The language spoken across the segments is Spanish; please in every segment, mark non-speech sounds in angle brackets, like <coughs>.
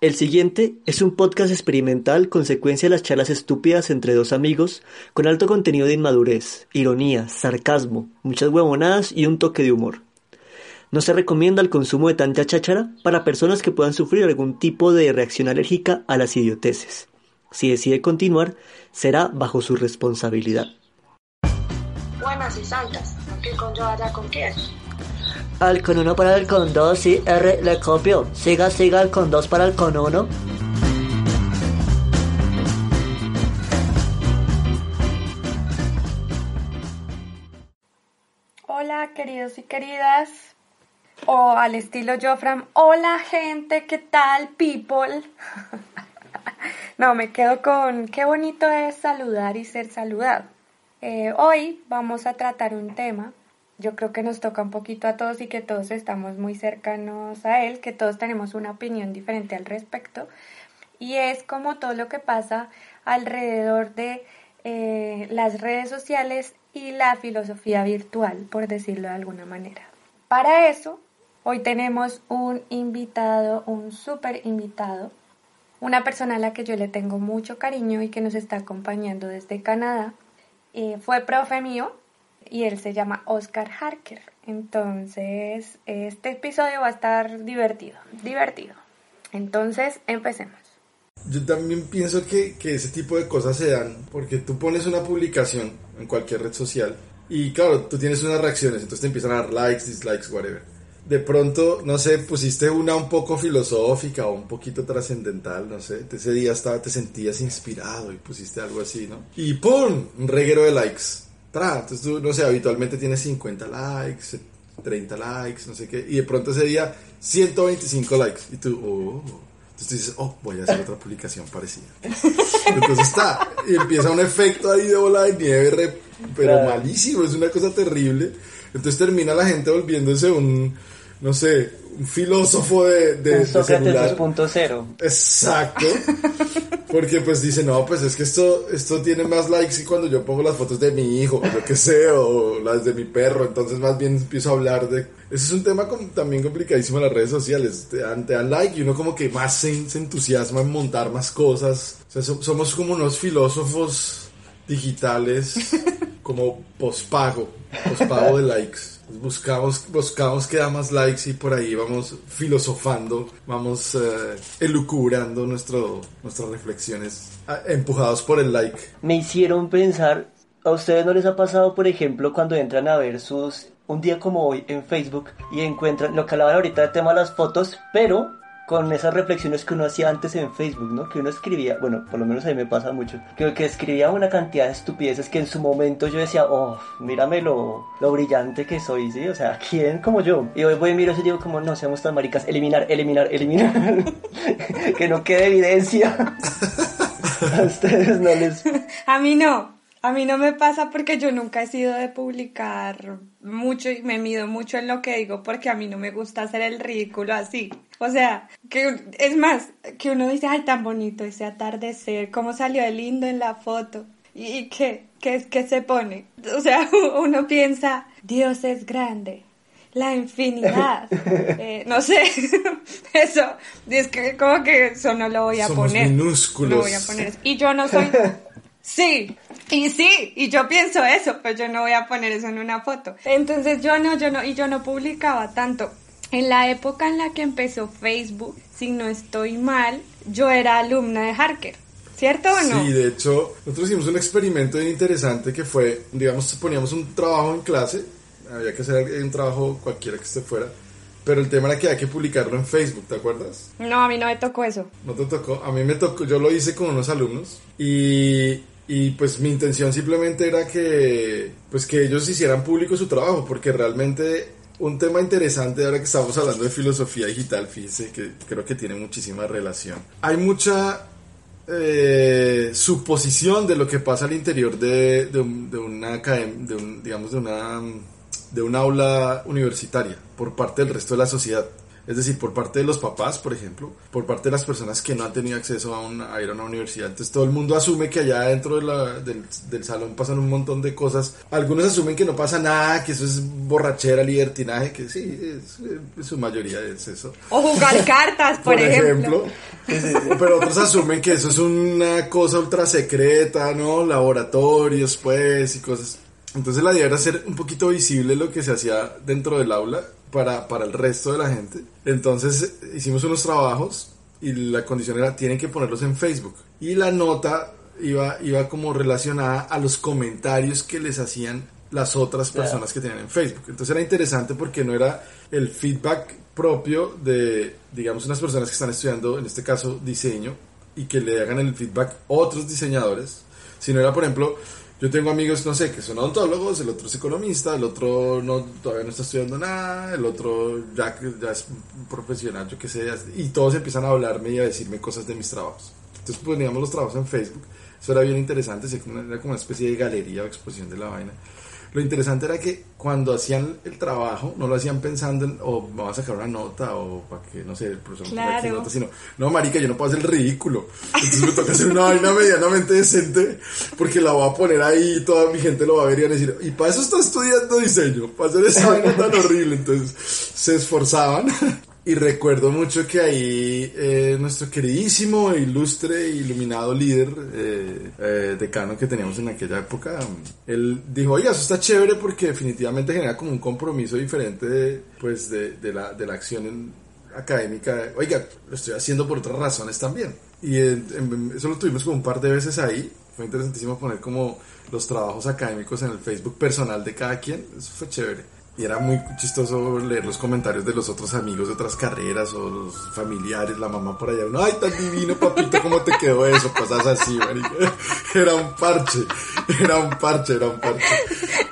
El siguiente es un podcast experimental consecuencia de las charlas estúpidas entre dos amigos con alto contenido de inmadurez, ironía, sarcasmo, muchas huevonadas y un toque de humor. No se recomienda el consumo de tanta cháchara para personas que puedan sufrir algún tipo de reacción alérgica a las idioteces. Si decide continuar, será bajo su responsabilidad. Buenas y santas, ¿qué con yo allá con qué? Al con uno para el con dos, sí, R, le copio. Siga, siga el con dos para el con uno. Hola queridos y queridas, o al estilo Jofram, hola gente, ¿qué tal people? <laughs> no, me quedo con qué bonito es saludar y ser saludado. Eh, hoy vamos a tratar un tema yo creo que nos toca un poquito a todos y que todos estamos muy cercanos a él, que todos tenemos una opinión diferente al respecto. Y es como todo lo que pasa alrededor de eh, las redes sociales y la filosofía virtual, por decirlo de alguna manera. Para eso, hoy tenemos un invitado, un súper invitado, una persona a la que yo le tengo mucho cariño y que nos está acompañando desde Canadá. Eh, fue profe mío y él se llama Oscar Harker. Entonces, este episodio va a estar divertido, divertido. Entonces, empecemos. Yo también pienso que, que, ese tipo de cosas se dan porque tú pones una publicación en cualquier red social y claro, tú tienes unas reacciones, entonces te empiezan a dar likes, dislikes, whatever. De pronto, no sé, pusiste una un poco filosófica o un poquito trascendental, no sé. Ese día estaba, te sentías inspirado y pusiste algo así, ¿no? Y ¡pum! Un reguero de likes entonces tú, no sé, habitualmente tienes 50 likes, 30 likes, no sé qué, y de pronto ese día 125 likes, y tú, oh, entonces tú dices, oh, voy a hacer otra publicación parecida. Entonces está, y empieza un efecto ahí de bola de nieve, pero malísimo, es una cosa terrible. Entonces termina la gente volviéndose un, no sé, un filósofo de, de, un Sócrates 2.0. Exacto. Porque pues dice, no, pues es que esto, esto tiene más likes y cuando yo pongo las fotos de mi hijo, o lo que sé, o las de mi perro, entonces más bien empiezo a hablar de... Ese es un tema también complicadísimo en las redes sociales. Te dan, te dan like y uno como que más se, se entusiasma en montar más cosas. O sea, somos como unos filósofos digitales, <laughs> como pospago, pospago de likes buscamos, buscamos que da más likes y por ahí vamos filosofando, vamos eh, elucubrando nuestro, nuestras reflexiones ah, empujados por el like. Me hicieron pensar, ¿a ustedes no les ha pasado, por ejemplo, cuando entran a ver sus, un día como hoy en Facebook y encuentran, lo que hablaban ahorita del tema de las fotos, pero con esas reflexiones que uno hacía antes en Facebook, ¿no? Que uno escribía, bueno, por lo menos a mí me pasa mucho, que, que escribía una cantidad de estupideces que en su momento yo decía, oh, mírame lo, lo brillante que soy, ¿sí? O sea, ¿quién como yo? Y hoy voy y miro eso y digo, como no seamos tan maricas, eliminar, eliminar, eliminar, <laughs> que no quede evidencia. <laughs> a ustedes no les... A mí no. A mí no me pasa porque yo nunca he sido de publicar mucho y me mido mucho en lo que digo porque a mí no me gusta hacer el ridículo así. O sea, que es más, que uno dice, ay, tan bonito ese atardecer, cómo salió de lindo en la foto. ¿Y qué? ¿Qué, qué se pone? O sea, <laughs> uno piensa, Dios es grande, la infinidad. <laughs> Eh, no sé, <laughs> eso, es que como que eso no lo voy a Somos poner. minúsculos. No voy a poner. Y yo no soy Sí, y sí, y yo pienso eso, pero yo no voy a poner eso en una foto. Entonces yo no, yo no, y yo no publicaba tanto. En la época en la que empezó Facebook, si no estoy mal, yo era alumna de Harker. ¿Cierto o no? Sí, de hecho, nosotros hicimos un experimento bien interesante que fue, digamos, poníamos un trabajo en clase, había que hacer un trabajo cualquiera que esté fuera, pero el tema era que hay que publicarlo en Facebook, ¿te acuerdas? No, a mí no me tocó eso. No te tocó, a mí me tocó, yo lo hice con unos alumnos y, y pues mi intención simplemente era que, pues que ellos hicieran público su trabajo, porque realmente un tema interesante ahora que estamos hablando de filosofía digital, fíjense que creo que tiene muchísima relación. Hay mucha eh, suposición de lo que pasa al interior de, de, una de un, digamos de una de un aula universitaria por parte del resto de la sociedad. Es decir, por parte de los papás, por ejemplo, por parte de las personas que no han tenido acceso a, a ir a una universidad. Entonces todo el mundo asume que allá dentro de la, del, del, salón pasan un montón de cosas. Algunos asumen que no pasa nada, que eso es borrachera, libertinaje, que sí, es, su mayoría es eso. O jugar <laughs> cartas, por, por ejemplo. Pero otros asumen que eso es una cosa ultra secreta, ¿no? Laboratorios, pues, y cosas. Entonces la idea era hacer un poquito visible lo que se hacía dentro del aula para, para el resto de la gente. Entonces hicimos unos trabajos y la condición era, tienen que ponerlos en Facebook. Y la nota iba, iba como relacionada a los comentarios que les hacían las otras personas que tenían en Facebook. Entonces era interesante porque no era el feedback propio de, digamos, unas personas que están estudiando, en este caso, diseño, y que le hagan el feedback otros diseñadores, sino era, por ejemplo, yo tengo amigos, no sé, que son odontólogos, el otro es economista, el otro no, todavía no está estudiando nada, el otro ya, ya es profesional, yo qué sé, y todos empiezan a hablarme y a decirme cosas de mis trabajos. Entonces poníamos los trabajos en Facebook, eso era bien interesante, era como una especie de galería o exposición de la vaina. Lo interesante era que cuando hacían el trabajo, no lo hacían pensando en, o oh, a sacar una nota, o para que, no sé, el profesor claro. me nota, sino, no, marica, yo no puedo hacer el ridículo. Entonces me toca hacer una vaina <laughs> medianamente decente, porque la voy a poner ahí y toda mi gente lo va a ver y van a decir, y para eso está estudiando diseño, para hacer esa vaina tan horrible. Entonces se esforzaban <laughs> y recuerdo mucho que ahí eh, nuestro queridísimo, ilustre, iluminado líder, eh, eh, decano que teníamos en aquella época, él dijo, oiga, eso está chévere porque definitivamente genera como un compromiso diferente de, pues, de, la, de la acción académica. Oiga, lo estoy haciendo por otras razones también. Y eso lo tuvimos como un par de veces ahí. Fue interesantísimo poner como los trabajos académicos en el Facebook personal de cada quien. Eso fue chévere. Y era muy chistoso leer los comentarios de los otros amigos de otras carreras o los familiares, la mamá por allá. Uno, ay, tan divino, papito, ¿cómo te quedó eso? Cosas así, marica. <laughs> Era un parche, era un parche, era un parche.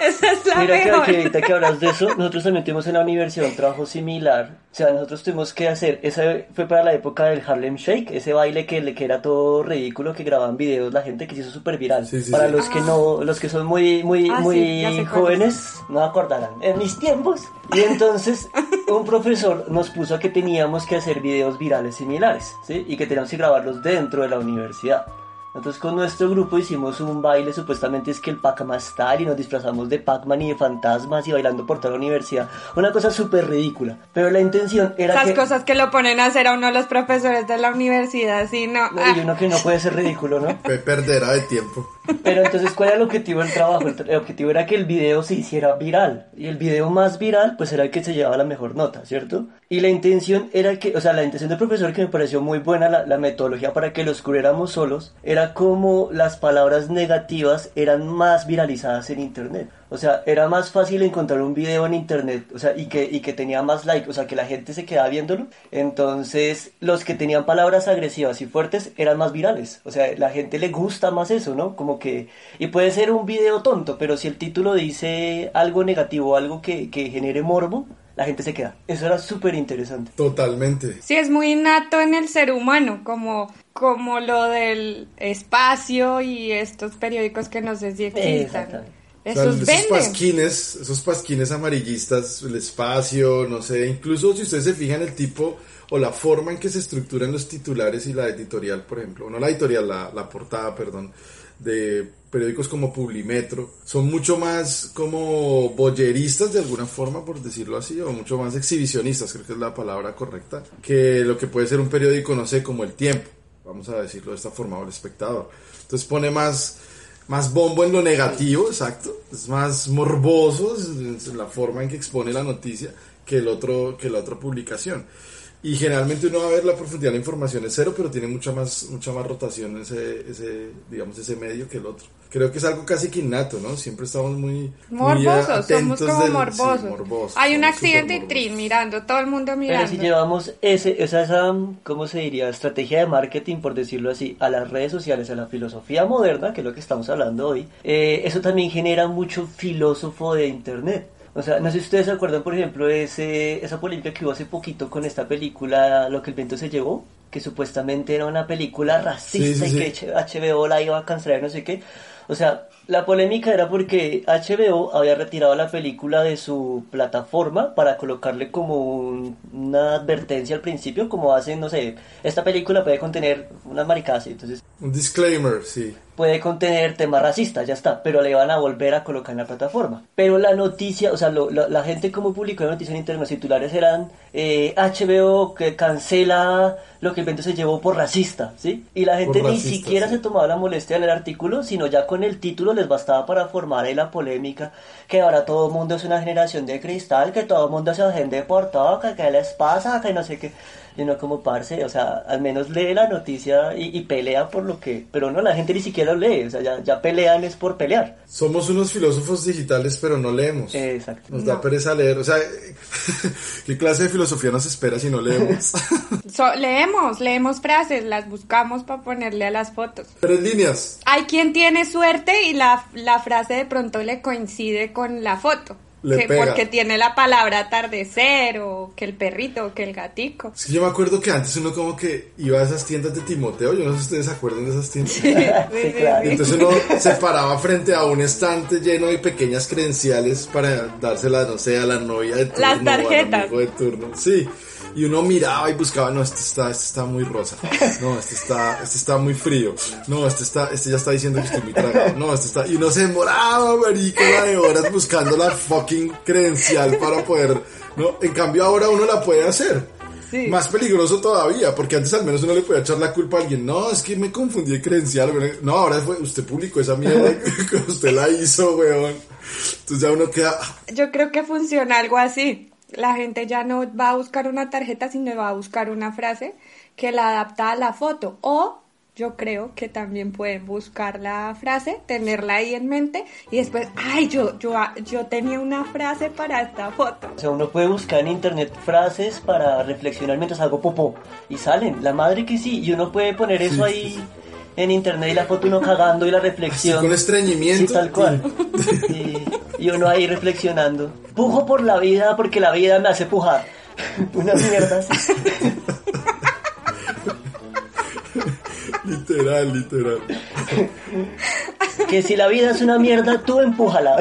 Esa es la Mira que, mejor. que ahorita que hablas de eso, nosotros también tuvimos en la universidad un trabajo similar. O sea, nosotros tuvimos que hacer, ese fue para la época del Harlem Shake, ese baile que, que era todo ridículo, que grababan videos la gente que se hizo súper viral. Sí, sí, para sí. los que no, los que son muy, muy, Ah, muy jóvenes, no acordarán. En mis tiempos. Y entonces, un profesor nos puso a que teníamos que hacer videos virales similares, ¿sí? Y que teníamos que grabarlos dentro de la universidad. Entonces con nuestro grupo hicimos un baile, supuestamente es que el Pac-Man y nos disfrazamos de Pac-Man y de fantasmas y bailando por toda la universidad. Una cosa súper ridícula. Pero la intención era Esas que... cosas que lo ponen a hacer a uno los profesores de la universidad, sí, no. No, y uno que no puede ser ridículo, ¿no? Fue perdera de tiempo. Pero entonces, ¿cuál era el objetivo del trabajo? El, objetivo era que el video se hiciera viral. Y el video más viral, pues era el que se llevaba la mejor nota, ¿cierto? Y la intención era que, o sea, la intención del profesor, que me pareció muy buena, la, la metodología para que los cubriéramos solos, era como las palabras negativas eran más viralizadas en Internet. O sea, era más fácil encontrar un video en internet, o sea, y que, y que tenía más like, o sea, que la gente se quedaba viéndolo. Entonces, los que tenían palabras agresivas y fuertes eran más virales. O sea, la gente le gusta más eso, ¿no? Como que, y puede ser un video tonto, pero si el título dice algo negativo, algo que, que genere morbo, la gente se queda. Eso era súper interesante. Totalmente. Sí, es muy innato en el ser humano, como, como lo del espacio y estos periódicos que no sé Exactamente. O sea, Esos esos pasquines, esos pasquines amarillistas, el espacio, no sé, incluso si ustedes se fijan el tipo o la forma en que se estructuran los titulares y la editorial, por ejemplo, no la editorial, la, la portada, perdón, de periódicos como Publimetro, son mucho más como boyeristas de alguna forma, por decirlo así, o mucho más exhibicionistas, creo que es la palabra correcta, que lo que puede ser un periódico, no sé, como El Tiempo, vamos a decirlo de esta forma, o El Espectador. Entonces pone más más bombo en lo negativo, exacto, es más morboso es- la forma en que expone la noticia que el otro que la otra publicación. Y generalmente uno va a ver la profundidad de la información es cero, pero tiene mucha más mucha más rotación ese ese digamos ese medio que el otro. Creo que es algo casi que innato, ¿no? Siempre estamos muy muy Morbosos, somos como del- sí, morbosos. Hay un accidente y trin mirando, todo el mundo Pero mirando. si llevamos ese, esa, esa, ¿cómo se diría? Estrategia de marketing, por decirlo así, a las redes sociales, a la filosofía moderna, que es lo que estamos hablando hoy, eh, eso también genera mucho filósofo de Internet. O sea, no sé si ustedes se acuerdan, por ejemplo, de ese, esa polémica que hubo hace poquito con esta película Lo que el viento se llevó, que supuestamente era una película racista Sí, sí, y que HBO la iba a cancelar, no sé qué. O sea, la polémica era porque HBO había retirado la película de su plataforma para colocarle como un- una advertencia al principio, como hacen, no sé, esta película puede contener unas maricadas, entonces Un disclaimer, sí. puede contener temas racistas, ya está, pero le van a volver a colocar en la plataforma. Pero la noticia, o sea, lo- la, la gente como publicó la noticia en internet, los titulares eran eh, HBO que cancela lo que el evento se llevó por racista, ¿sí? Y la gente Por ni racista, siquiera sí. se tomaba la molestia leer el artículo, sino ya con el título les bastaba para formar ahí la polémica, que ahora todo el mundo es una generación de cristal, que todo el mundo se agende por todo, que qué les pasa, que no sé qué. Y uno como parce, o sea, al menos lee la noticia y, y pelea por lo que... Pero no, la gente ni siquiera lo lee, o sea, ya, ya pelean es por pelear. Somos unos filósofos digitales, pero no leemos. Exacto. Nos da pereza leer. O sea, <laughs> ¿qué clase de filosofía nos espera si no leemos? <laughs> So- leemos, leemos frases, las buscamos para ponerle a las fotos. Tres líneas. Hay quien tiene suerte y la, la frase de pronto le coincide con la foto. Le que pega. porque tiene la palabra atardecer o que el perrito o que el gatico. Es que yo me acuerdo que antes uno como que iba a esas tiendas de Timoteo. Yo no sé si ustedes se acuerdan de esas tiendas. Sí, <laughs> claro. Y entonces uno se paraba frente a un estante lleno de pequeñas credenciales para dárselas, no sé, a la novia de turno. Las o al tarjetas. amigo de turno. Sí. Y uno miraba y buscaba, no, este está, este está muy rosa. No, este está, este está muy frío. No, este está, este ya está diciendo que estoy muy tragado. No, este está, y uno se demoraba, marica, de horas buscando la fucking credencial para poder, no, en cambio ahora uno la puede hacer. Sí. Más peligroso todavía, porque antes al menos uno le podía echar la culpa a alguien. No, es que me confundí de credencial. No, ahora fue, usted publicó esa mierda <laughs> que usted la hizo, weón. Entonces ya uno queda, Yo creo que funciona algo así. La gente ya no va a buscar una tarjeta, sino va a buscar una frase que la adapta a la foto. O yo creo que también pueden buscar la frase, tenerla ahí en mente y después, ay, yo, yo, yo tenía una frase para esta foto. O sea, uno puede buscar en internet frases para reflexionar mientras hago popó y salen, la madre que sí, y uno puede poner eso ahí en internet y la foto uno cagando y la reflexión. con estreñimiento. Sí, tal cual. Y, y uno ahí reflexionando. Pujo por la vida porque la vida me hace pujar. Una mierda así. literal, literal. Que si la vida es una mierda, tú empújala.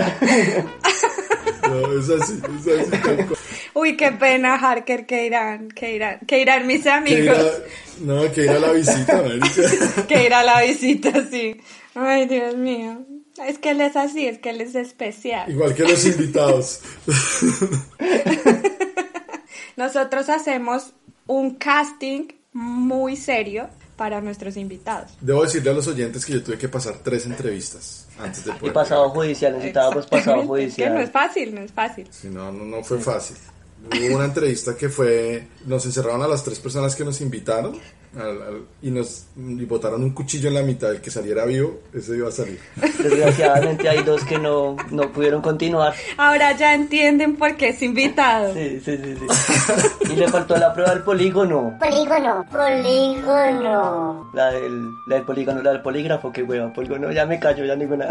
No, es así, es así. tal cual. Uy, qué pena, Harker, que irán, que irán, que irán mis Que amigos. a- no, que ir a la visita, <laughs> que ir a la visita, sí. Ay, Dios mío. Es que él es así, es que él es especial. Igual que los invitados. <laughs> Nosotros hacemos un casting muy serio para nuestros invitados. Debo decirle a los oyentes que yo tuve que pasar tres entrevistas antes de Y poder. pasado judicial, necesitábamos pasado Exactamente, es que no es judicial. fácil, no es fácil. Sí, no, no, no fue fácil. Hubo una entrevista que fue, nos encerraron a las tres personas que nos invitaron al- al- y nos y botaron un cuchillo en la mitad, el que saliera vivo, ese iba a salir. <laughs> Desgraciadamente hay dos que no, no pudieron continuar. Ahora ya entienden por qué es invitado. Sí, sí, sí, sí. Y le faltó la prueba del polígono. Polígono. Polígono. La del, la del polígono, la del polígrafo, qué hueva, polígono, ya me callo, ya ninguna.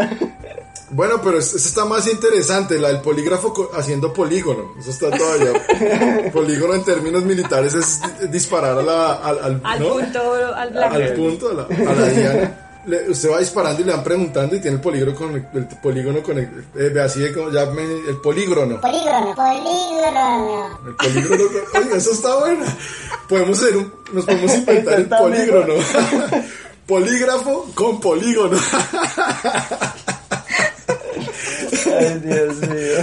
Bueno, pero es- esa está más interesante, la del polígrafo haciendo polígono. Eso está todavía. <laughs> polígono en términos militares es di- disparar a la, al, al- Al ¿no? Punto, al blanco. al punto, a la, a la diana. Le- usted va disparando y le van preguntando y tiene el polígono con el, polígono con el, eh, ve así de como ya me- el polígono. Polígono. Polígono. El polígono, oiga, eso está bueno. Podemos hacer un, nos podemos inventar el polígono. Polígrafo con polígono. Ay, Dios mío.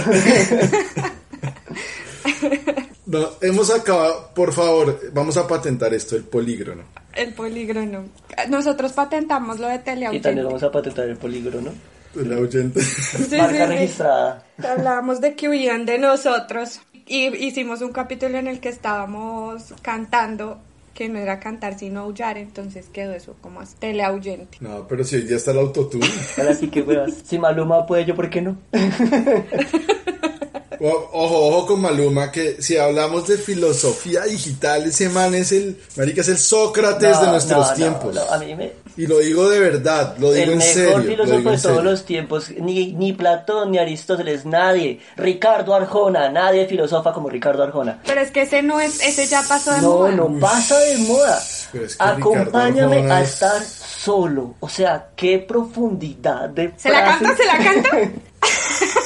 <laughs> No, hemos acabado, por favor, vamos a patentar esto, el polígono. El polígono. Nosotros patentamos lo de Y también vamos a patentar el polígono, ¿no? El oyente. Sí, Marca sí, sí. registrada. Hablábamos de que huían de nosotros y hicimos un capítulo en el que estábamos cantando, que no era cantar sino aullar, entonces quedó eso como teleahuyente. No, pero si hoy ya está el autotune. Ahora sí que huevas. Si Maluma puede, yo, ¿por qué no? <laughs> Ojo, ojo con Maluma, que si hablamos de filosofía digital, ese man es el, marica, es el Sócrates de No, nuestros no, no, tiempos. no, a mí me, Y lo digo de verdad, lo digo el en mejor serio. lo filósofo digo de todos los tiempos, ni, ni Platón, ni Aristóteles, nadie. Ricardo Arjona, nadie filosofa como Ricardo Arjona. Pero es que ese no es, ese ya pasó de No, moda. no pasa de moda. pero es que Acompáñame a es- estar solo. O sea, qué profundidad de ¿Se la frase. canta? ¿Se la canta? <laughs>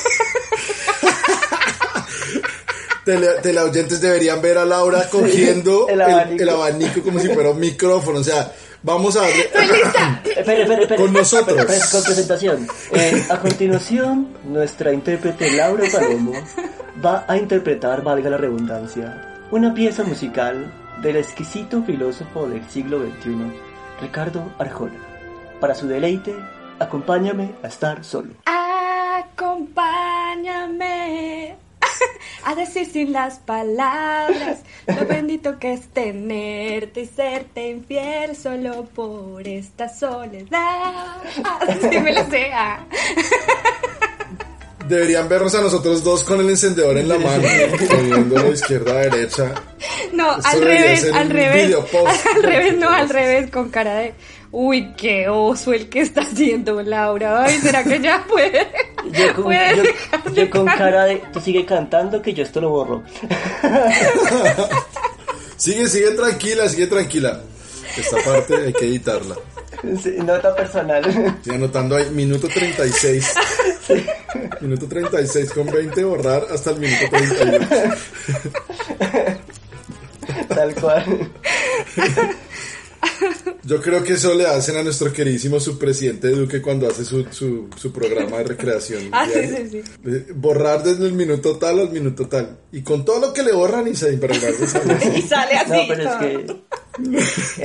Tele- teleoyentes deberían ver a Laura cogiendo el el, abanico. el abanico como si fuera un micrófono. O sea, vamos a darle. <coughs> Espere, espere, espere. Con nosotros. Espere, espere, con presentación. Eh, a continuación, nuestra intérprete Laura Palomo va a interpretar, valga la redundancia, una pieza musical del exquisito filósofo del siglo XXI, Ricardo Arjona. Para su deleite, acompáñame a estar solo. Acompáñame <laughs> a decir sin las palabras lo <laughs> bendito que es tenerte y serte infiel solo por esta soledad. Así me lo sé. ah. <laughs> Deberían vernos a nosotros dos con el encendedor en la mano, moviendo de izquierda a derecha. No, Esto al revés, al revés. video post. Al revés, no, al revés, con cara de. Uy, qué oso el que está haciendo Laura. Ay, ¿será que ya puede? Yo <laughs> con, puede yo- dejar de yo con cantar? cara de, tú sigue cantando que yo esto lo borro. <laughs> Sigue, sigue tranquila, sigue tranquila. Esta parte hay que editarla. Sí, nota personal. Estoy anotando ahí, minuto 36. Minuto 36 con 20, borrar hasta el minuto 38. Tal cual. <laughs> Yo creo que eso le hacen a nuestro queridísimo subpresidente Duque cuando hace su, su, su programa de recreación. <laughs> Ah, sí, diaria. sí, Eh, Borrar desde el minuto tal al minuto tal. Y con todo lo que le borran y se. Y <laughs> sale así. No, pero es que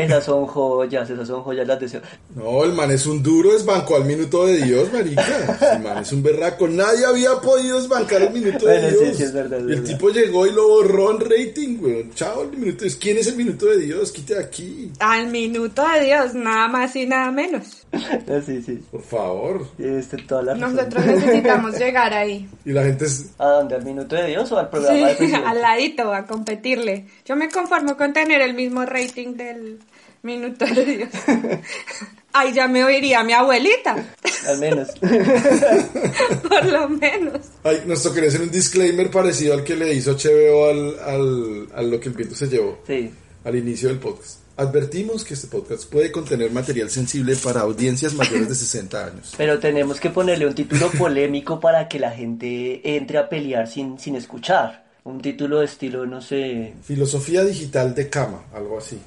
esas son joyas, esas son joyas las deseo. No, el man es un duro, desbancó al minuto de Dios, marica. El man es un berraco. Nadie había podido desbancar el minuto de Bueno, sí, Dios. sí, es verdad, es y el verdad. tipo llegó y lo borró en rating, güey. Chao, el minuto de Dios. ¿Quién es el minuto de Dios? Quite de aquí. Al minuto de Dios, nada más y nada menos. <laughs> Sí, sí. Por favor. Tienes toda la razón. Nosotros necesitamos llegar ahí. Y la gente es... ¿A dónde? ¿Al minuto de Dios o al programa de Sí, presidente? <laughs> al ladito, a competirle. Yo me conformo con tener el mismo rating del minuto de Dios. <laughs> Ay, ya me oiría mi abuelita, Al menos. por lo menos. Ay, nos tocaría hacer un disclaimer parecido al que le hizo HBO al, al, a lo que el viento se llevó. Sí. al inicio del podcast. Advertimos que este podcast puede contener material sensible para audiencias mayores de 60 años. Pero tenemos que ponerle un título polémico para que la gente entre a pelear sin, sin escuchar. Un título de estilo, no sé. Filosofía digital de cama, algo así.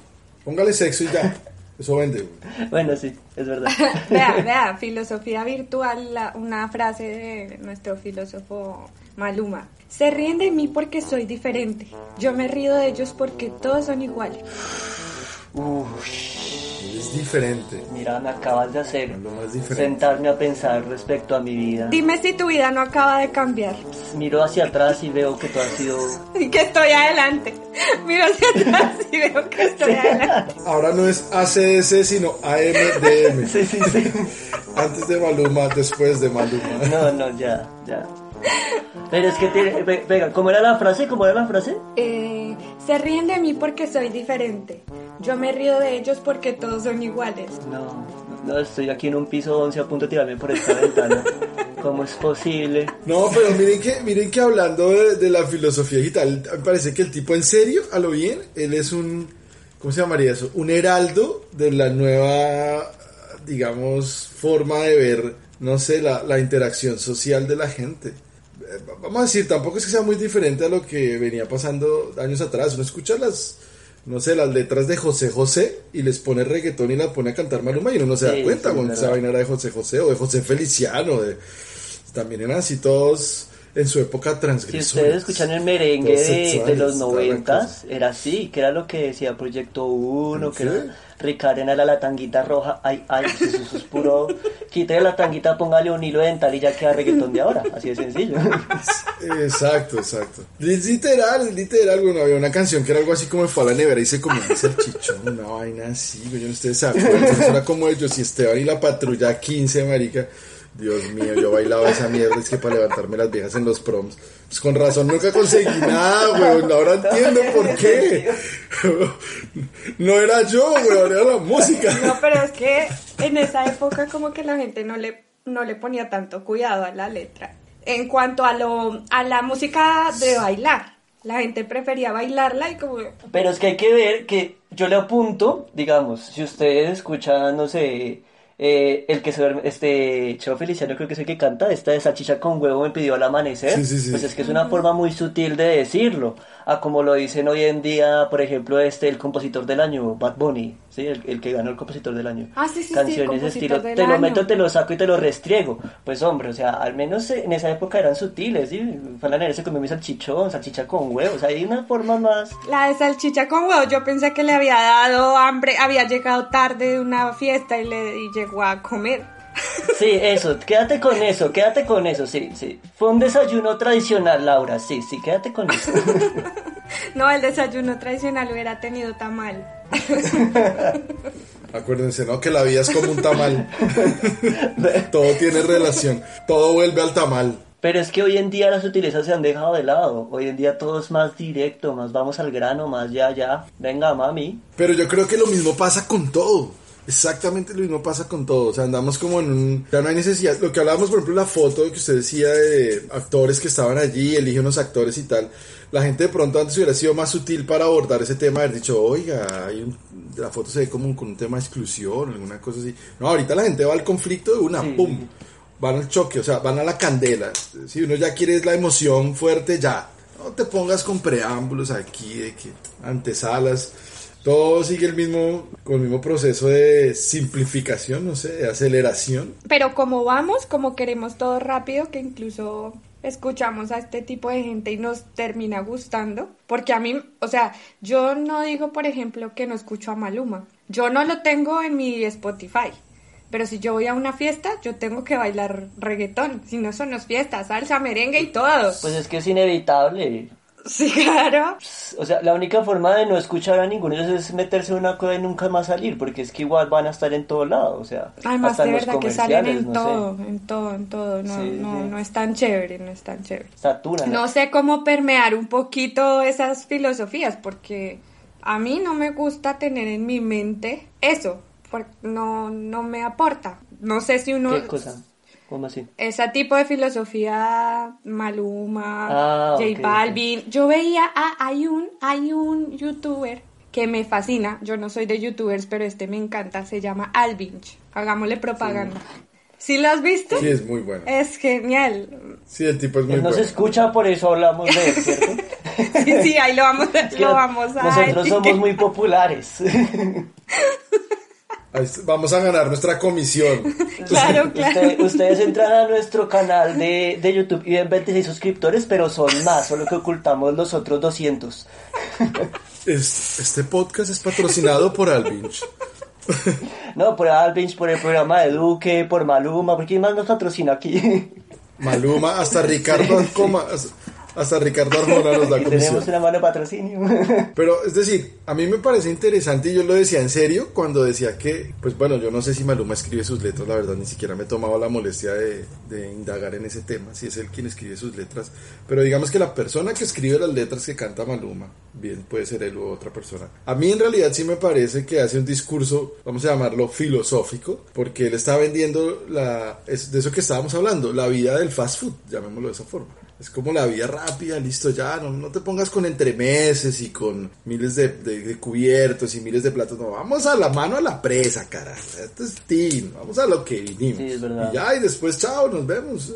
Póngale sexo y ya. Eso vende. Bueno, sí, es verdad. <laughs> Vea, vea, filosofía virtual, la- una frase de nuestro filósofo Maluma. Se ríen de mí porque soy diferente. Yo me río de ellos porque todos son iguales. Uf, Es diferente. mira, me acabas de hacer Lo más diferente. sentarme a pensar respecto a mi vida. Dime si tu vida no acaba de cambiar. Miro hacia atrás y veo que todo ha sido <laughs> Y que estoy adelante. Miro hacia atrás y veo que estoy adelante. Ahora no es ACS, sino AMDM. Sí, sí, sí. <laughs> Antes de Maluma, después de Maluma. No, no, ya, ya. Pero es que tiene. ve- Venga, ¿cómo era la frase? ¿Cómo era la frase? Eh, se ríen de mí porque soy diferente. Yo me río de ellos porque todos son iguales. No, no, estoy aquí en un piso 11 a punto de tirarme por esta ventana. ¿Cómo es posible? No, pero miren que, miren que hablando de, de la filosofía digital, me parece que el tipo en serio, a lo bien, él es un, ¿cómo se llamaría eso? Un heraldo de la nueva, digamos, forma de ver, no sé, la, la interacción social de la gente. Vamos a decir, tampoco es que sea muy diferente a lo que venía pasando años atrás. Uno escucha las, no sé, las letras de José José y les pone reggaetón y la pone a cantar Maluma y uno no se Sí, da cuenta cuando es esa vaina era de José José o de José Feliciano, de, también eran así todos en su época Si transgresores. ustedes escuchan el merengue de, de los noventas, era así, que era lo que decía Proyecto 1, que era Ricardo era la tanguita roja, ay, ay, eso, es puro, quítale la tanguita, póngale un hilo dental y ya queda reggaetón de ahora, así de sencillo. Exacto, exacto. Literal, literal, bueno, había una canción que era algo así como me fue a la nevera y se comía el salchichón, una vaina así, yo no ustedes saben, era como ellos y Esteban y la patrulla 15, marica. Dios mío, yo bailaba esa mierda, es que para levantarme las viejas en los proms. Pues con razón nunca conseguí nada, güey, ahora entiendo por <laughs> qué. No era yo, güey, era la música. No, pero es que en esa época como que la gente no le, no le ponía tanto cuidado a la letra. En cuanto a, lo, a la música de bailar, la gente prefería bailarla y como... Pero es que hay que ver que yo le apunto, digamos, si ustedes escuchan, no sé, eh, el que se duerme, este, Cheo Feliciano creo que es el que canta, esta de salchicha con huevo me pidió al amanecer, Sí, sí, sí. pues es que es una forma muy sutil de decirlo, a como lo dicen hoy en día, por ejemplo, este, el compositor del año, Bad Bunny, ¿sí? El, el que ganó el compositor del año. Ah, sí, sí, sí, Canciones de compositor estilo, te lo meto, te lo saco y te lo restriego. Pues hombre, o sea, al menos en esa época eran sutiles, ¿sí? Falan se comió mi salchichón, salchicha con huevo, o sea, hay una forma más... La de salchicha con huevo, yo pensé que le había dado hambre, había llegado tarde de una fiesta y le y llegó a comer. <laughs> Sí, eso, quédate con eso, quédate con eso, sí, sí. Fue un desayuno tradicional, Laura, sí, sí, quédate con eso. <laughs> No, el desayuno tradicional hubiera tenido tamal. <laughs> Acuérdense, ¿no? Que la vida es como un tamal. <laughs> todo tiene relación. Todo vuelve al tamal. Pero es que hoy en día las sutilezas se han dejado de lado. Hoy en día todo es más directo, más vamos al grano, más ya, ya. Venga, mami. Pero yo creo que lo mismo pasa con todo. Exactamente lo mismo pasa con todo. O sea, andamos como en un... Ya no hay necesidad. Lo que hablábamos, por ejemplo, la foto que usted decía de actores que estaban allí, elige unos actores y tal. La gente de pronto antes hubiera sido más sutil para abordar ese tema, haber dicho, oiga, hay un- la foto se ve como con un tema de exclusión, alguna cosa así. No, ahorita la gente va al conflicto de una, Sí. ¡pum! Van al choque, o sea, van a la candela. Si uno ya quiere la emoción fuerte, ya. No te pongas con preámbulos aquí, de que antesalas. Todo sigue el mismo, con el mismo proceso de simplificación, no sé, de aceleración. Pero como vamos, como queremos todo rápido, que incluso escuchamos a este tipo de gente y nos termina gustando. Porque a mí, o sea, yo no digo, por ejemplo, que no escucho a Maluma. Yo no lo tengo en mi Spotify. Pero si yo voy a una fiesta, yo tengo que bailar reggaetón. Si no son las fiestas, salsa, merengue y todo. Pues es que es inevitable. Sí, claro. O sea, la única forma de no escuchar a ninguno es meterse en una cueva y nunca más salir, porque es que igual van a estar en todo lado, o sea, Además, hasta de los verdad que salen en no todo, sé, en todo, en todo. No, Sí, no, sí. no es tan chévere, no es tan chévere. saturan. No sé cómo permear un poquito esas filosofías, porque a mí no me gusta tener en mi mente eso, porque no, no me aporta. No sé si uno... ¿Qué cosa? ¿Cómo así? Ese tipo de filosofía, Maluma, Ah, J Balvin. Yo veía, ah, hay un, hay un youtuber que me fascina. Yo no soy de youtubers, pero este me encanta. Se llama Alvinch. Hagámosle propaganda. ¿Sí lo has visto? Sí, es muy bueno. Es genial. Sí, el tipo es muy Él bueno. escucha, por eso hablamos de él, <laughs> ¿cierto? Sí, sí, ahí lo vamos, Es que lo vamos a Nosotros somos muy populares. <laughs> Vamos a ganar nuestra comisión. <laughs> Claro, claro. Usted- ustedes entran a nuestro canal de, de YouTube y ven 26 suscriptores, pero son más, solo que ocultamos los otros 200. <laughs> Es- este podcast es patrocinado por Alvinch. No, por Alvinch, por el programa de Duque, por Maluma, ¿por quién más nos patrocina aquí? Maluma, hasta <laughs> Ricardo Arcoma, hasta Ricardo Arjona nos da <laughs> comisión. tenemos una mano de patrocinio. <laughs> Pero es decir, a mí me parece interesante y yo lo decía en serio cuando decía que, pues bueno, yo no sé si Maluma escribe sus letras, la verdad ni siquiera me he tomado la molestia de, de indagar en ese tema, si es él quien escribe sus letras, pero digamos que la persona que escribe las letras que canta Maluma, bien puede ser él u otra persona. A mí en realidad sí me parece que hace un discurso, vamos a llamarlo filosófico, porque él está vendiendo la, es de eso que estábamos hablando, la vida del fast food, llamémoslo de esa forma. Es como la vida rápida, listo, ya, no, no te pongas con entremeses y con miles de, de- de cubiertos y miles de platos, no, vamos a la mano a la presa, carajo, esto es team, vamos a lo que vinimos. Sí, es verdad. Y ya, y después, chao, nos vemos.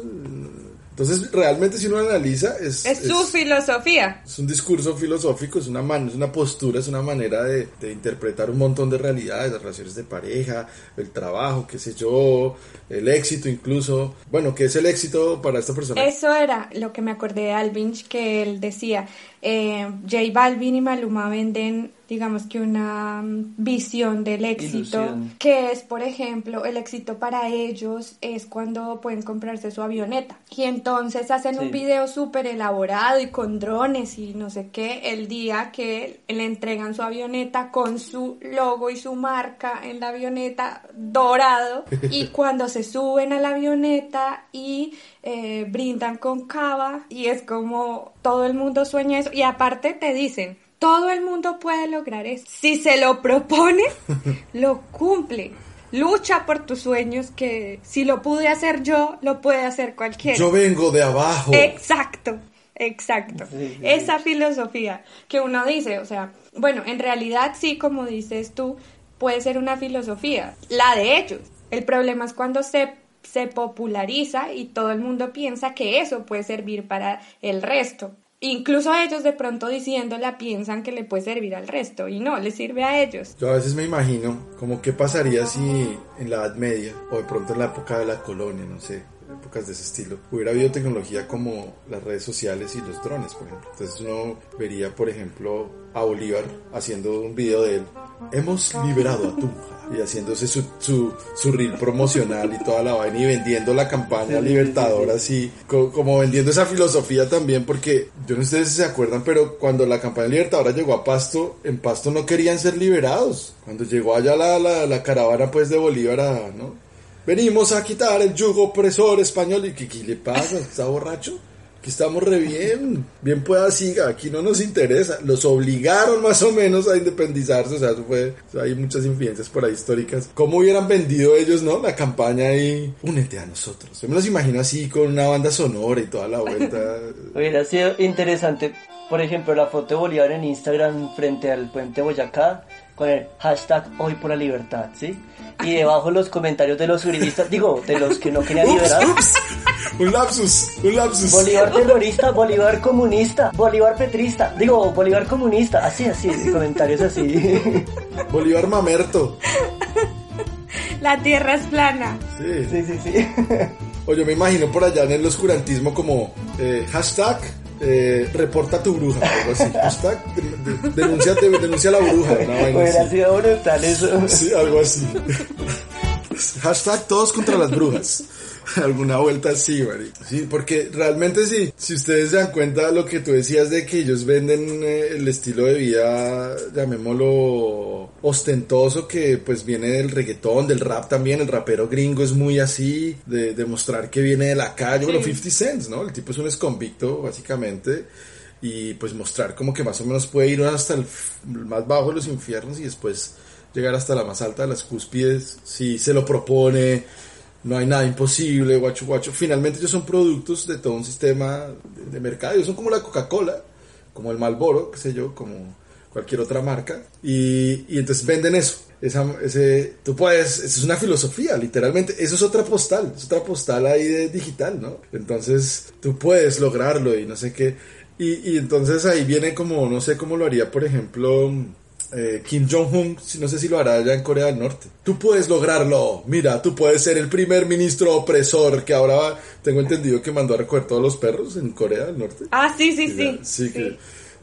Entonces, realmente si uno analiza, es, Es su filosofía. es un discurso filosófico, es una, man- es una postura, es una manera de, de interpretar un montón de realidades, las relaciones de pareja, el trabajo, qué sé yo, el éxito incluso. Bueno, ¿qué es el éxito para esta persona? Eso era lo que me acordé de Alvinch, que él decía, eh, J Balvin y Maluma venden, digamos que una mm, visión del éxito, Ilusión. que es, por ejemplo, el éxito para ellos es cuando pueden comprarse su avioneta. Y entonces hacen un video súper elaborado y con drones y no sé qué, el día que le entregan su avioneta con su logo y su marca en la avioneta dorado <laughs> y cuando se suben a la avioneta y eh, brindan con cava y es como todo el mundo sueña eso y aparte te dicen todo el mundo puede lograr eso si se lo propone <laughs> lo cumple lucha por tus sueños que si lo pude hacer yo lo puede hacer cualquiera Yo vengo de abajo. Exacto, Exacto. Sí, sí, Esa filosofía que uno dice, o sea, bueno, en realidad sí, como dices tú, puede ser una filosofía, la de ellos. El problema es cuando se, se populariza y todo el mundo piensa que eso puede servir para el resto. Incluso ellos de pronto diciéndola piensan que le puede servir al resto y no, les sirve a ellos. Yo a veces me imagino como qué pasaría si en la Edad Media o de pronto en la época de la colonia, no sé, épocas de ese estilo, hubiera habido tecnología como las redes sociales y los drones, por ejemplo. Entonces uno vería, por ejemplo, a Bolívar haciendo un video de él. Hemos liberado a Tunja. Y haciéndose su, su, su reel promocional y toda la vaina y vendiendo la campaña libertadora así, co- como vendiendo esa filosofía también, porque yo no sé si se acuerdan, pero cuando la campaña libertadora llegó a Pasto, en Pasto no querían ser liberados. Cuando llegó allá la, la, la caravana pues de Bolívar, a- ¿no? Venimos a quitar el yugo opresor español. ¿Y qué, qué le pasa? ¿Está borracho? Aquí estamos re bien. Bien pueda siga. Aquí no nos interesa. Los obligaron más o menos a independizarse. O sea, eso fue. hay muchas influencias por ahí históricas. ¿Cómo hubieran vendido ellos, no? La campaña ahí. Únete a nosotros. Yo me los imagino así con una banda sonora y toda la vuelta. <laughs> Hubiera sido interesante, por ejemplo, la foto de Bolívar en Instagram frente al puente Boyacá con el hashtag Hoy por la Libertad, ¿sí? Y debajo los comentarios de los uribistas, digo, de los que no querían liberar. Ups, un lapsus. Un lapsus. Bolívar terrorista, Bolívar comunista, Bolívar petrista, digo, Bolívar comunista, así, así, comentarios así. <laughs> Bolívar mamerto. La tierra es plana. Sí. Sí, sí, sí. O yo me imagino por allá en el oscurantismo como eh, hashtag eh, reporta tu bruja, algo así. Hashtag de- de- denuncia, de- denuncia a la bruja, Hubiera sido brutal eso. Sí, algo así. <laughs> Hashtag todos contra las brujas. <laughs> Alguna vuelta así, Mari. Sí, porque realmente sí, si ustedes se dan cuenta lo que tú decías de que ellos venden eh, el estilo de vida, llamémoslo ostentoso, que pues viene del reggaetón, del rap también, el rapero gringo es muy así, de demostrar que viene de la calle, bueno, 50 cents, ¿no? El tipo es un esconvicto, básicamente y pues mostrar como que más o menos puede ir hasta el más bajo de los infiernos y después llegar hasta la más alta de las cúspides si se lo propone no hay nada imposible guacho guacho. Finalmente ellos son productos de todo un sistema de, mercado. Ellos son como la Coca-Cola como el Malboro qué sé yo como cualquier otra marca. Y, y entonces venden eso. Esa, ese, tú puedes, eso es una filosofía, literalmente, eso es otra postal, es otra postal ahí de digital, ¿no? Entonces, tú puedes lograrlo y no sé qué, y, y entonces ahí viene como, no sé cómo lo haría, por ejemplo, eh, Kim Jong-un, no sé si lo hará allá en Corea del Norte. Tú puedes lograrlo, mira, tú puedes ser el primer ministro opresor que ahora va- tengo entendido que mandó a recoger todos los perros en Corea del Norte. Ah, sí, sí, sí. Sí, que.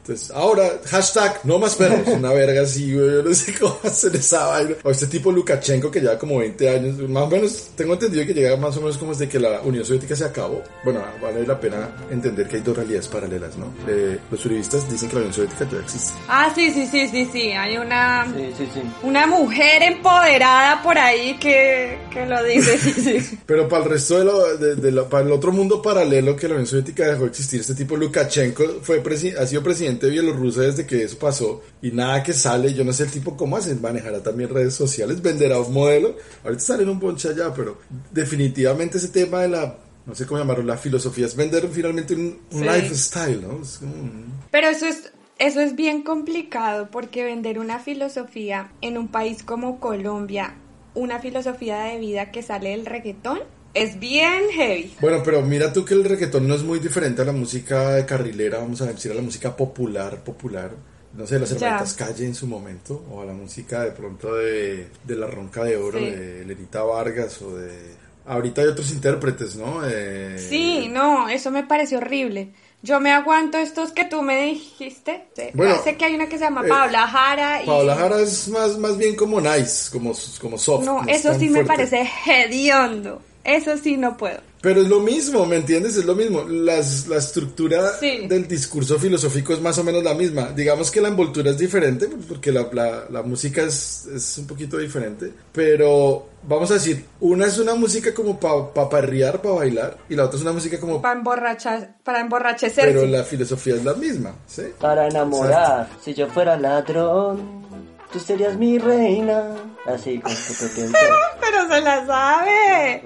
Entonces, ahora, hashtag, no más perros. Una verga así, güey. Yo no sé cómo hacer esa vaina. O este tipo Lukashenko que lleva como 20 años. Más o menos, tengo entendido que llega más o menos como desde que la Unión Soviética se acabó. Bueno, vale la pena entender que hay dos realidades paralelas, ¿no? Eh, los uribistas dicen que la Unión Soviética todavía existe. Ah, sí, sí, sí, sí, sí. Hay una, Sí, sí, sí. una mujer empoderada por ahí que, que lo dice. Sí, sí. <laughs> Pero para el resto de, lo, de, de la- para el otro mundo paralelo que la Unión Soviética dejó de existir, este tipo Lukashenko fue presi- ha sido presidente de Bielorrusia desde que eso pasó y nada que sale, yo no sé el tipo cómo hace, manejará también redes sociales, venderá un modelo, ahorita salen un bonche allá, pero definitivamente ese tema de la, no sé cómo llamarlo, la filosofía es vender finalmente un, un Sí. lifestyle, ¿no? Es como un- Pero eso es, eso es bien complicado porque vender una filosofía en un país como Colombia, una filosofía de vida que sale del reggaetón, es bien heavy. Bueno, pero mira tú que el reggaetón no es muy diferente a la música de carrilera, vamos a decir, a la música popular, popular. No sé, las hermanitas Calle en su momento, o a la música de pronto de, de La Ronca de Oro, Sí. de Lenita Vargas, o de... Ahorita hay otros intérpretes, ¿no? Eh, Sí, no, eso me parece horrible. Yo me aguanto estos que tú me dijiste. Bueno, sé que hay una que se llama eh, Paula Jara y... Paola Jara es más, más bien como nice, como, como soft. No, es eso sí me parece hediondo. Eso sí no puedo. Pero es lo mismo, ¿me entiendes? Es lo mismo. Las, la estructura Sí. del discurso filosófico es más o menos la misma. Digamos que la envoltura es diferente, porque la, la- la música es, es un poquito diferente. Pero vamos a decir, una es una música como para pa parriar, para bailar, y la otra es una música como... Para emborrachar, para emborrachecerse. pero la filosofía es la misma, ¿sí? Para enamorar, si yo fuera ladrón, tú serías mi reina. Así con tu potencia. <laughs> Pero se la sabe.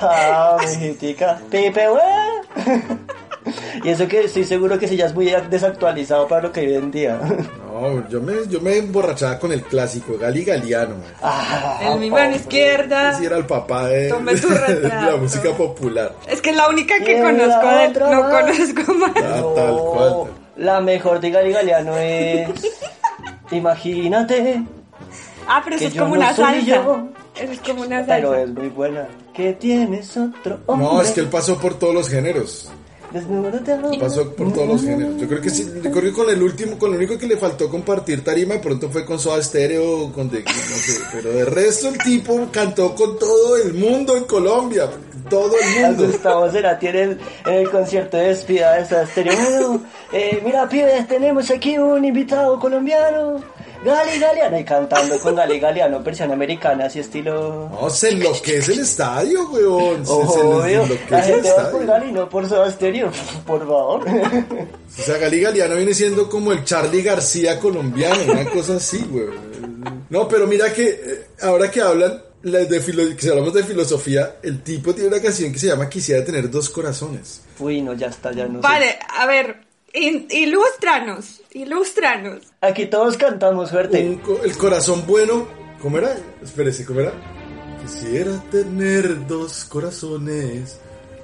Ah, mi jitica. Pipe. <laughs> Y eso que estoy seguro que si ya es muy desactualizado para lo que hoy en día. <laughs> No, yo me, yo me emborrachaba con el clásico, Gali Galiano. Ah, En mi mano izquierda. Ese era el papá de, la música popular. Es que es la única que conozco de él. No conozco más. Ah, tal cual. La mejor de Gali Galeano es. Imagínate. Ah, pero eso Que es como no una salsa. yo. Eso es como una Pero salsa. es muy buena. Que tienes otro hombre. No, es que él pasó por todos los géneros. Pasó por todos los géneros. Yo creo que sí, yo creo que con el último, con lo único que le faltó compartir tarima, de pronto fue con Soda Stereo, con no sé, pero de resto el tipo cantó con todo el mundo en Colombia, todo el mundo. Gustavo Cerati en el, en el concierto de despida de estéreo. Bueno, eh, mira, pibes, tenemos aquí un invitado colombiano, Gali Galeano, y cantando con Gali Galeano, versión americana, así estilo. No, se enloquece el estadio, weón. Se, se Obvio, la enloquece el gente va por estadio. Gali, no por Soda Stereo, por favor. O sea, Gali Galeano viene siendo como el Charlie García colombiano, una cosa así, weón. No, pero mira que eh, ahora que hablan la de si hablamos de filosofía, el tipo tiene una canción que se llama Quisiera tener dos corazones. Uy, no, ya está, ya no sé. Vale, a ver, in- ilústranos, ilústranos. Aquí todos cantamos fuerte. Co- el corazón bueno, ¿cómo era? Espérese, ¿cómo era? Quisiera tener dos corazones.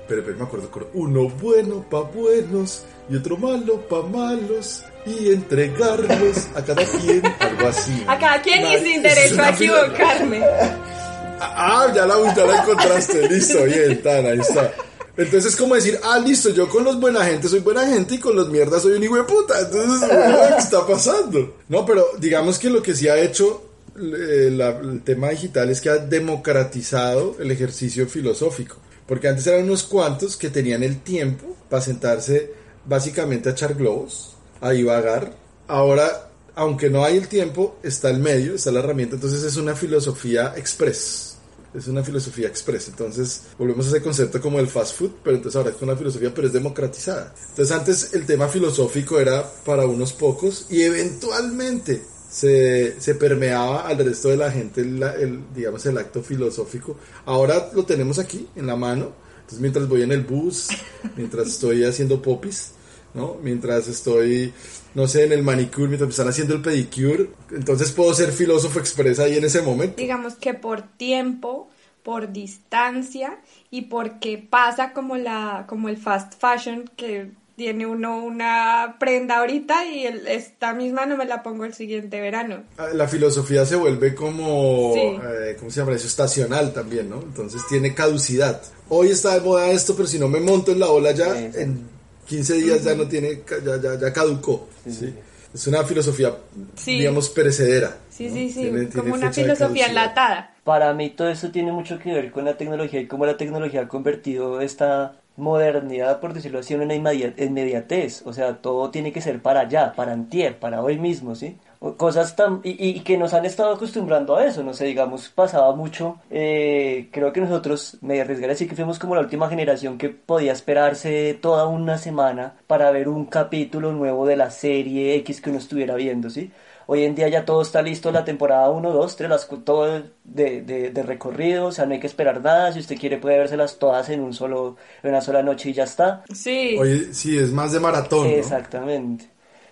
Pero, pero me acuerdo, uno bueno pa' buenos y otro malo pa' malos y entregarlos a cada quien, algo así. A cada quien y sin es derecho a equivocarme. <laughs> Ah, ya la, ya la encontraste, <laughs> listo, bien, tan, ahí está. Entonces es como decir, ah, listo, yo con los buena gente soy buena gente y con los mierdas soy un hijo de puta. Entonces, <laughs> ¿qué está pasando? No, pero digamos que lo que sí ha hecho eh, la- el tema digital es que ha democratizado el ejercicio filosófico. Porque antes eran unos cuantos que tenían el tiempo para sentarse básicamente a echar globos, a divagar. Ahora, aunque no hay el tiempo, está el medio, está la herramienta. Entonces es una filosofía express. Es una filosofía express. Entonces volvemos a ese concepto como el fast food, pero entonces ahora es una filosofía, pero es democratizada. Entonces antes el tema filosófico era para unos pocos y eventualmente se, se permeaba al resto de la gente, el, el, digamos, el acto filosófico. Ahora lo tenemos aquí, en la mano. Entonces mientras voy en el bus, mientras estoy haciendo popis, ¿no? Mientras estoy, no sé, en el manicure, mientras me están haciendo el pedicure, entonces puedo ser filósofo expresa ahí en ese momento. Digamos que por tiempo, por distancia y porque pasa como la como el fast fashion que tiene uno una prenda ahorita y el- esta misma no me la pongo el siguiente verano. Ah, La filosofía se vuelve como, Sí. eh, ¿cómo se llama eso? Estacional también, ¿no? Entonces tiene caducidad. Hoy está de moda esto, pero si no me monto en la ola ya, Sí, sí. en 15 días ya no tiene, ya, ya, ya caducó. ¿sí? Es una filosofía, Sí. digamos, perecedera. Sí, ¿no? sí, sí, Tiene- tiene como una fecha de filosofía enlatada. Para mí todo eso tiene mucho que ver con la tecnología y cómo la tecnología ha convertido esta modernidad, por decirlo así, en una inmedia- inmediatez. O sea, todo tiene que ser para allá, para antier, para hoy mismo, ¿sí? Cosas tan... Y, y que nos han estado acostumbrando a eso, no sé, digamos, pasaba mucho. eh, creo que nosotros, me arriesgaré a decir que fuimos como la última generación que podía esperarse toda una semana para ver un capítulo nuevo de la serie X que uno estuviera viendo, ¿sí? Hoy en día ya todo está listo, la temporada 1, 2, 3, las, todo de, de, de recorrido, o sea, no hay que esperar nada, si usted quiere puede vérselas todas en un solo, en una sola noche y ya está. Sí. Oye, sí, es más de maratón, ¿no?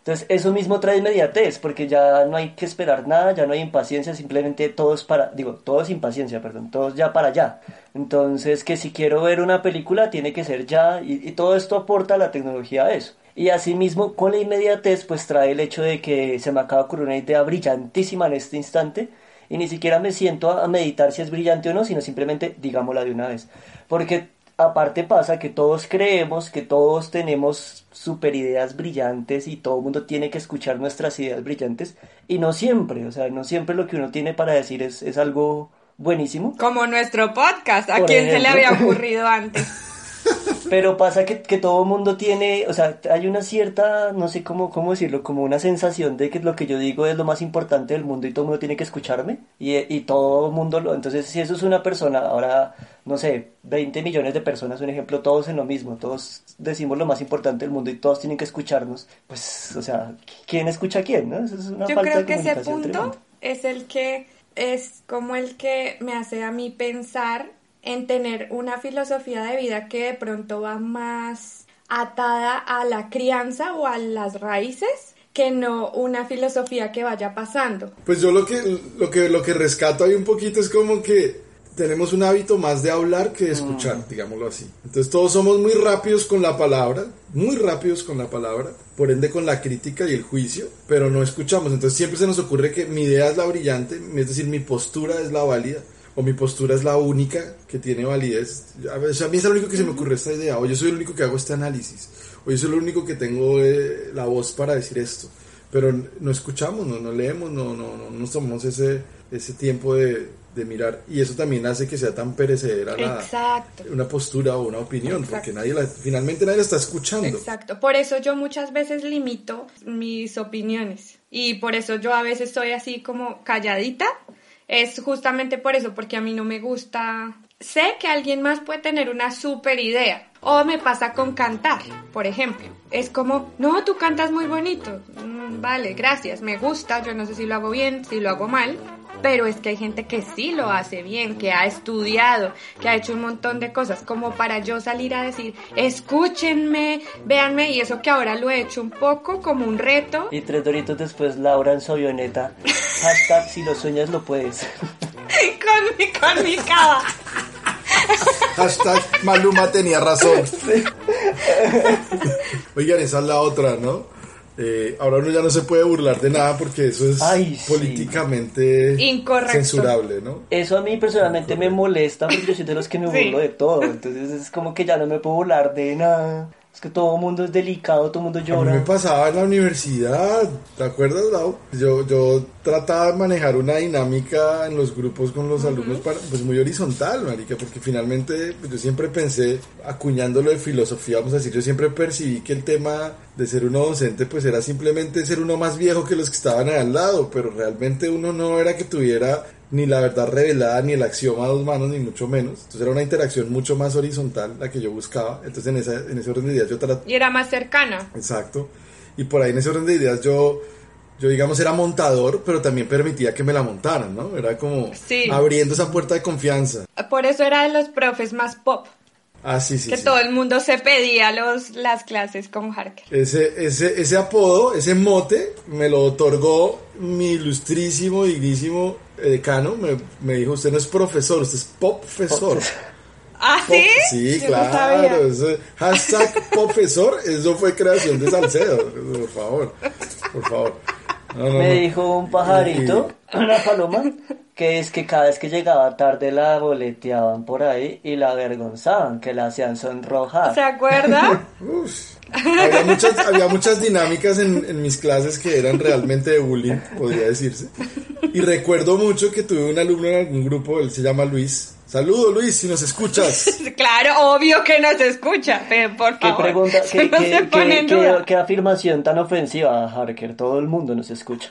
Entonces, eso mismo trae inmediatez, porque ya no hay que esperar nada, ya no hay impaciencia, simplemente todo es para, digo, todo es impaciencia, perdón, todo es ya para allá. Entonces, que si quiero ver una película, tiene que ser ya, y, todo esto aporta la tecnología a eso. Y asimismo, con la inmediatez, pues trae el hecho de que se me acaba ocurrir una idea brillantísima en este instante, y ni siquiera me siento a meditar si es brillante o no, sino simplemente digámosla de una vez. Porque aparte pasa que todos creemos que todos tenemos super ideas brillantes y todo el mundo tiene que escuchar nuestras ideas brillantes y no siempre, o sea, no siempre lo que uno tiene para decir es, es algo buenísimo, Como nuestro podcast. ¿A Por quién se le había ocurrido antes? <laughs> pero pasa que, que todo el mundo tiene, o sea, hay una cierta, no sé cómo, cómo decirlo, como una sensación de que lo que yo digo es lo más importante del mundo y todo el mundo tiene que escucharme y, y todo el mundo lo, entonces si eso es una persona, ahora, no sé, 20 millones de personas, un ejemplo, todos en lo mismo, todos decimos lo más importante del mundo y todos tienen que escucharnos, pues, o sea, ¿quién escucha a quién? ¿no? Eso es una Yo falta creo de que ese punto tremenda. es el que es como el que me hace a mí pensar en tener una filosofía de vida que de pronto va más atada a la crianza o a las raíces que no una filosofía que vaya pasando. Pues yo lo que, lo que, lo que rescato ahí un poquito es como que tenemos un hábito más de hablar que de escuchar, Mm. digámoslo así. Entonces todos somos muy rápidos con la palabra, muy rápidos con la palabra, por ende con la crítica y el juicio, pero no escuchamos. Entonces siempre se nos ocurre que mi idea es la brillante, es decir, mi postura es la válida, o mi postura es la única que tiene validez. A veces a mí es lo único que se me ocurre esta idea, o yo soy el único que hago este análisis, o yo soy el único que tengo eh, la voz para decir esto. Pero no escuchamos, no, no leemos, no, no, no nos tomamos ese, ese tiempo de, de mirar. Y eso también hace que sea tan perecedera la, una postura o una opinión, Exacto. porque nadie la, finalmente nadie la está escuchando. Exacto, por eso yo muchas veces limito mis opiniones y por eso yo a veces soy así como calladita. Es justamente por eso, porque a mí no me gusta. Sé que alguien más puede tener una super idea. O me pasa con cantar, por ejemplo. Es como, no, tú cantas muy bonito. Mm, vale, gracias, me gusta. Yo no sé si lo hago bien, si lo hago mal. Pero es que hay gente que sí lo hace bien, que ha estudiado, que ha hecho un montón de cosas, como para yo salir a decir, escúchenme, véanme, y eso que ahora lo he hecho un poco como un reto. Y tres doritos después, Laura en su avioneta. Hashtag, si lo sueñas, lo puedes. <laughs> con mi, con mi cava. Hashtag Maluma tenía razón. Oigan, esa es la otra, ¿no? Eh, ahora uno ya no se puede burlar de nada porque eso es Ay, sí. políticamente Incorrecto. censurable, ¿no? Eso a mí personalmente me molesta porque yo soy de los que me Sí. burlo de todo. Entonces es como que ya no me puedo burlar de nada. Es que todo el mundo es delicado, todo el mundo A mí me llora. pasaba en la universidad, ¿te acuerdas, Lau? Yo, yo trataba de manejar una dinámica en los grupos con los alumnos para, pues muy horizontal, marica, porque finalmente pues, yo siempre pensé, acuñándolo de filosofía, vamos a decir, yo siempre percibí que el tema de ser uno docente pues era simplemente ser uno más viejo que los que estaban al lado, pero realmente uno no era que tuviera ni la verdad revelada, ni el axioma a dos manos, ni mucho menos. Entonces era una interacción mucho más horizontal la que yo buscaba. Entonces en, esa, en ese orden de ideas yo trataba Y era más cercana. Exacto. Y por ahí en ese orden de ideas yo, yo digamos, era montador, pero también permitía que me la montaran, ¿no? Era como Sí. abriendo esa puerta de confianza. Por eso era de los profes más pop. Ah, sí, sí. que sí. todo el mundo se pedía los, las clases con Harker. Ese, ese, ese apodo, ese mote, me lo otorgó mi ilustrísimo, dignísimo eh, decano. Me, me dijo, usted no es profesor, usted es popfesor. <laughs> ¿Ah, Pop- sí? Sí, Yo no sabía. claro. hashtag popfesor, eso fue creación de Salcedo. Por favor, por favor. No, no, Me no. dijo un pajarito, una paloma, que es que cada vez que llegaba tarde la boleteaban por ahí y la avergonzaban, que la hacían sonrojar. ¿Se acuerda? <laughs> Uf. Había muchas, había muchas dinámicas en, en mis clases que eran realmente de bullying, podría decirse. Y recuerdo mucho que tuve un alumno en algún grupo, él se llama Luis. Saludo Luis, si nos escuchas. <laughs> claro, obvio que no se escucha, pero por ¿Qué favor. pregunta, <laughs> qué, no qué- qué- qué- qué afirmación tan ofensiva, Harker? Todo el mundo nos escucha.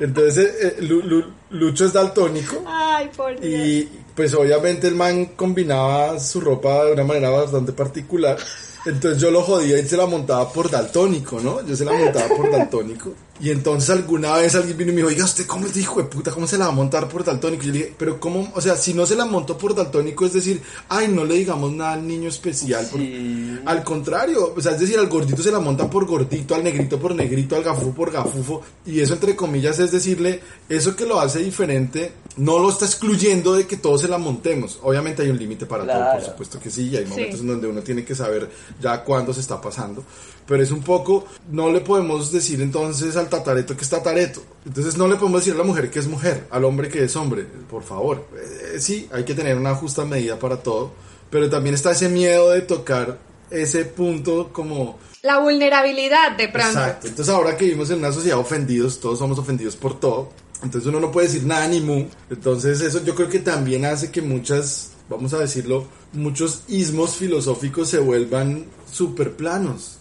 Entonces, eh, Lu- Lu- Lucho es daltónico. Ay, por Dios. Y pues obviamente el man combinaba su ropa de una manera bastante particular. Entonces yo lo jodía y se la montaba por daltónico, ¿no? Yo se la montaba por daltónico. Y entonces alguna vez alguien vino y me dijo, oiga, ¿usted cómo es de hijo de puta? ¿Cómo se la va a montar por daltónico? Y yo le dije, pero ¿cómo? O sea, si no se la montó por daltónico, es decir, ay, no le digamos nada al niño especial. Sí. Al contrario, o sea, es decir, al gordito se la monta por gordito, al negrito por negrito, al gafufo por gafufo. Y eso, entre comillas, es decirle, eso que lo hace diferente, no lo está excluyendo de que todos se la montemos. Obviamente hay un límite para todo, por supuesto que sí, y hay Sí. momentos en donde uno tiene que saber ya cuándo se está pasando. Pero es un poco, no le podemos decir entonces al tatareto que es tatareto. Entonces no le podemos decir a la mujer que es mujer, al hombre que es hombre, por favor. Eh, sí, hay que tener una justa medida para todo. Pero también está ese miedo de tocar ese punto como... La vulnerabilidad de pronto. Exacto. Entonces ahora que vivimos en una sociedad ofendidos, todos somos ofendidos por todo. Entonces uno no puede decir nada ni mu. Entonces eso yo creo que también hace que muchas, vamos a decirlo, muchos ismos filosóficos se vuelvan súper planos.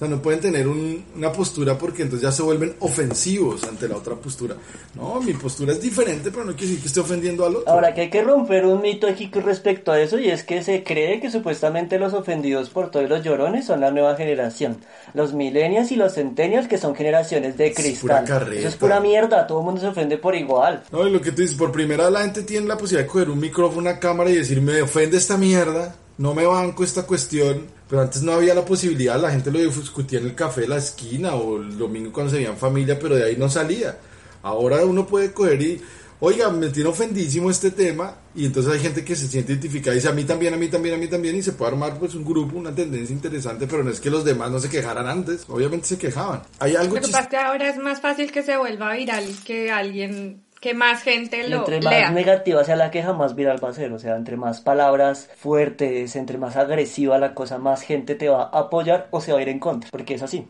O sea, no pueden tener un- una postura porque entonces ya se vuelven ofensivos ante la otra postura. No, mi postura es diferente, pero no quiere decir que esté ofendiendo al otro. Ahora que hay que romper un mito aquí respecto a eso y es que se cree que supuestamente los ofendidos por todos los llorones son la nueva generación. Los millennials y los centennials que son generaciones de Es pura cristal. Eso es pura mierda, todo el mundo se ofende por igual. No, y lo que tú dices, por primera la gente tiene la posibilidad de coger un micrófono, una cámara y decir, me ofende esta mierda, no me banco esta cuestión, pero antes no había la posibilidad, la gente lo discutía en el café de la esquina o el domingo cuando se veía en familia, pero de ahí no salía. Ahora uno puede coger y, oiga, me tiene ofendísimo este tema, y entonces hay gente que se siente identificada y dice a mí también, a mí también, a mí también, y se puede armar pues un grupo, una tendencia interesante, pero no es que los demás no se quejaran antes, obviamente se quejaban. Hay algo Lo que chis- pasa es que ahora es más fácil que se vuelva viral que alguien, que más gente lo entre más lea. negativa sea la queja, más viral va a ser. O sea, entre más palabras fuertes, entre más agresiva la cosa, más gente te va a apoyar o se va a ir en contra. Porque es así.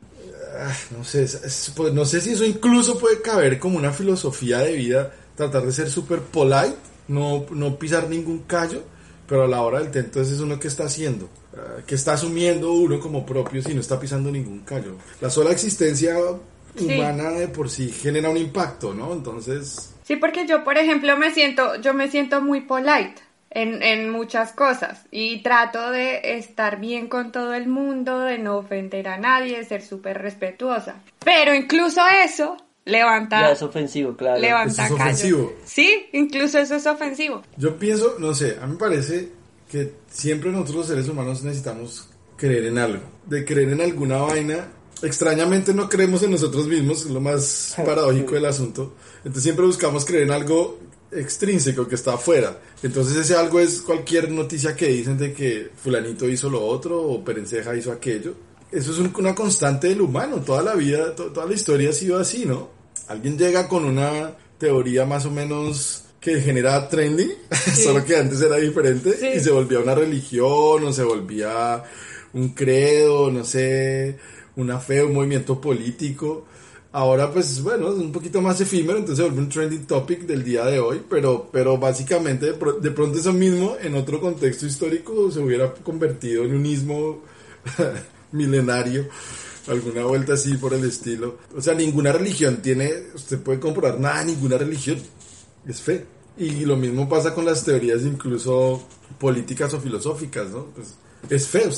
Ah, no sé, es- es- pues, no sé si eso incluso puede caber como una filosofía de vida, tratar de ser súper polite, no, no pisar ningún callo, pero a la hora del té, entonces es uno que está haciendo, Ah, que está asumiendo uno como propio si no está pisando ningún callo. La sola existencia Sí. humana de por sí genera un impacto, ¿no? Entonces, Sí, porque yo, por ejemplo, me siento, yo me siento muy polite en, en muchas cosas y trato de estar bien con todo el mundo, de no ofender a nadie, de ser súper respetuosa. Pero incluso eso levanta, Ya es ofensivo, claro. levanta Eso es ofensivo. Sí, incluso eso es ofensivo. Yo pienso, no sé, a mí me parece que siempre nosotros los seres humanos necesitamos creer en algo. De creer en alguna vaina. Extrañamente no creemos en nosotros mismos, es lo más <laughs> paradójico del asunto. Entonces siempre buscamos creer en algo extrínseco que está afuera. Entonces ese algo es cualquier noticia que dicen de que fulanito hizo lo otro o Perenceja hizo aquello. Eso es un- una constante del humano. Toda la vida, to- toda la historia ha sido así, ¿no? Alguien llega con una teoría más o menos que genera trending, <laughs> solo que antes era diferente Sí. y se volvía una religión o se volvía un credo, no sé, una fe, un movimiento político. Ahora pues bueno, es un poquito más efímero, entonces vuelve un trending topic del día de hoy, pero, pero básicamente de, de pronto eso mismo en otro contexto histórico se hubiera convertido en un ismo <laughs> milenario, alguna vuelta así por el estilo. O sea, ninguna religión tiene, usted puede comprobar nada, ninguna religión es fe. Y lo mismo pasa con las teorías incluso políticas o filosóficas, ¿no? Pues es fe,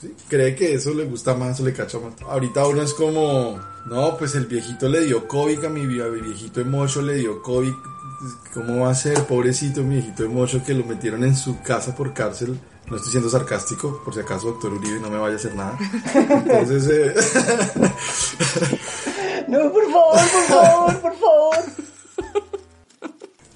¿sí? cree que eso le gusta más o le cacha más. Ahorita uno es como, no, pues el viejito le dio COVID, a mi viejito Emocho le dio COVID. ¿Cómo va a ser, pobrecito mi viejito Emocho, que lo metieron en su casa por cárcel? No estoy siendo sarcástico, por si acaso, doctor Uribe, no me vaya a hacer nada. Entonces, eh, <laughs> No, por favor, por favor, por favor.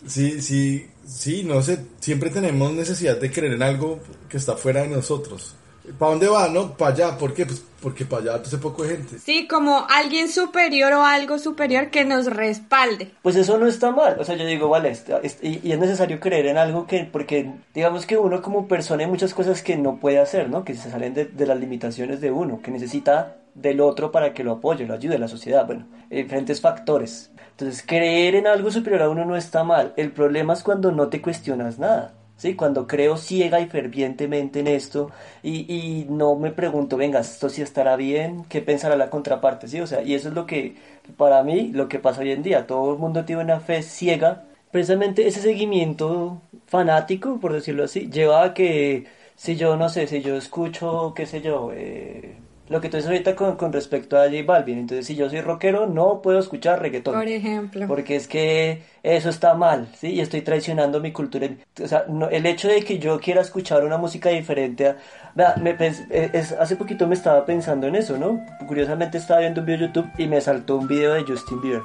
Sí, sí, sí, no sé, siempre tenemos necesidad de creer en algo que está fuera de nosotros. ¿Para dónde va? No, para allá. ¿Por qué? Pues porque para allá hace poco de gente. Sí, como alguien superior o algo superior que nos respalde. Pues eso no está mal, o sea, yo digo, vale, está- es- y, y es necesario creer en algo que, porque digamos que uno como persona hay muchas cosas que no puede hacer, ¿no? Que se salen de, de las limitaciones de uno, que necesita del otro para que lo apoye, lo ayude, la sociedad, bueno, diferentes factores. Entonces, creer en algo superior a uno no está mal, el problema es cuando no te cuestionas nada. ¿Sí? Cuando creo ciega y fervientemente en esto y, y no me pregunto, venga, esto sí estará bien, ¿qué pensará la contraparte? ¿Sí? O sea, y eso es lo que, para mí, lo que pasa hoy en día. Todo el mundo tiene una fe ciega. Precisamente ese seguimiento fanático, por decirlo así, lleva a que si yo, no sé, si yo escucho, qué sé yo, eh, lo que tú dices ahorita con, con respecto a J Balvin, entonces si yo soy rockero, no puedo escuchar reggaetón. Por ejemplo. Porque es que eso está mal, ¿sí? Y estoy traicionando mi cultura. O sea, no- el hecho de que yo quiera escuchar una música diferente a... Vea, me pens- eh, es- hace poquito me estaba pensando en eso, ¿no? Curiosamente estaba viendo un video de YouTube y me saltó un video de Justin Bieber.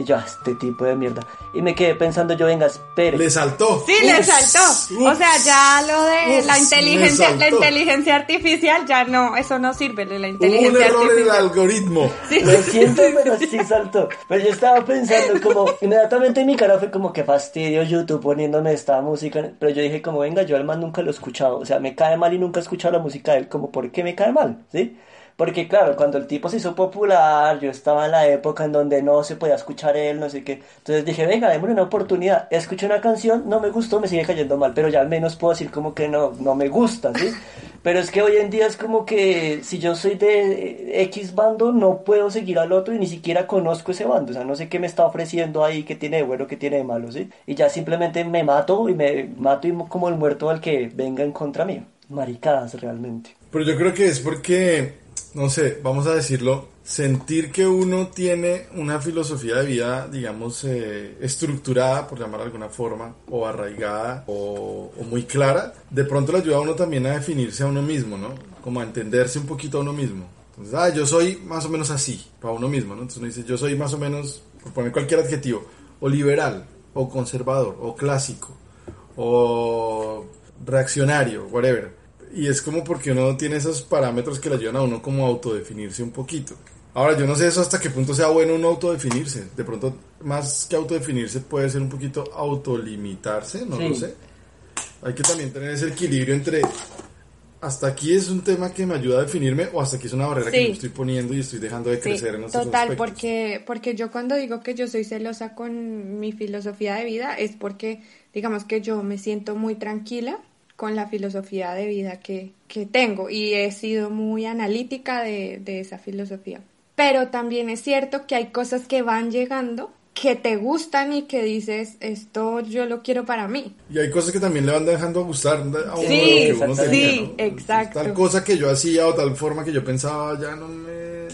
Y yo, "Ah, este tipo de mierda. Y me quedé pensando yo, venga, espere. Le saltó. Sí, le Ups, saltó. O sea, ya lo de ups, la inteligencia, la inteligencia artificial ya no, eso no sirve de la Hubo un inteligencia error en el algoritmo. Sí. Lo siento, pero sí saltó. Pero yo estaba pensando como, inmediatamente mi cara fue como que fastidio YouTube poniéndome esta música. Pero yo dije como, venga, yo al man nunca lo he escuchado. O sea, me cae mal y nunca he escuchado la música de él. Como, ¿por qué me cae mal? ¿Sí? Porque claro, cuando el tipo se hizo popular, yo estaba en la época en donde no se podía escuchar él, no sé qué. Entonces dije, venga, démosle una oportunidad. Escuché una canción, no me gustó, me sigue cayendo mal, pero ya al menos puedo decir como que no, no me gusta, ¿sí? <laughs> Pero es que hoy en día es como que si yo soy de X bando, no puedo seguir al otro y ni siquiera conozco ese bando. O sea, no sé qué me está ofreciendo ahí, qué tiene de bueno, qué tiene de malo, ¿sí? Y ya simplemente me mato y me mato y como el muerto al que venga en contra mío. Maricadas realmente. Pero yo creo que es porque, no sé, vamos a decirlo, sentir que uno tiene una filosofía de vida, digamos, eh, estructurada, por llamar de alguna forma, o arraigada, o, o, muy clara, de pronto le ayuda a uno también a definirse a uno mismo, ¿no? Como a entenderse un poquito a uno mismo. Entonces, ah, yo soy más o menos así, para uno mismo, ¿no? Entonces uno dice, yo soy más o menos, por poner cualquier adjetivo, o liberal, o conservador, o clásico, o reaccionario, whatever. Y es como porque uno tiene esos parámetros que le ayudan a uno como a autodefinirse un poquito. Ahora, yo no sé eso hasta qué punto sea bueno uno autodefinirse. De pronto, más que autodefinirse, puede ser un poquito autolimitarse, no lo sé. Hay que también tener ese equilibrio entre hasta aquí es un tema que me ayuda a definirme o hasta aquí es una barrera que me estoy poniendo y estoy dejando de crecer en estos Total, porque porque yo cuando digo que yo soy celosa con mi filosofía de vida es porque digamos que yo me siento muy tranquila con la filosofía de vida que, que tengo y he sido muy analítica de, de esa filosofía. Pero también es cierto que hay cosas que van llegando que te gustan y que dices, esto yo lo quiero para mí. Y hay cosas que también le van dejando gustar a uno sí, lo que uno tenía, Sí, exacto. Tal cosa que yo hacía o tal forma que yo pensaba ya no me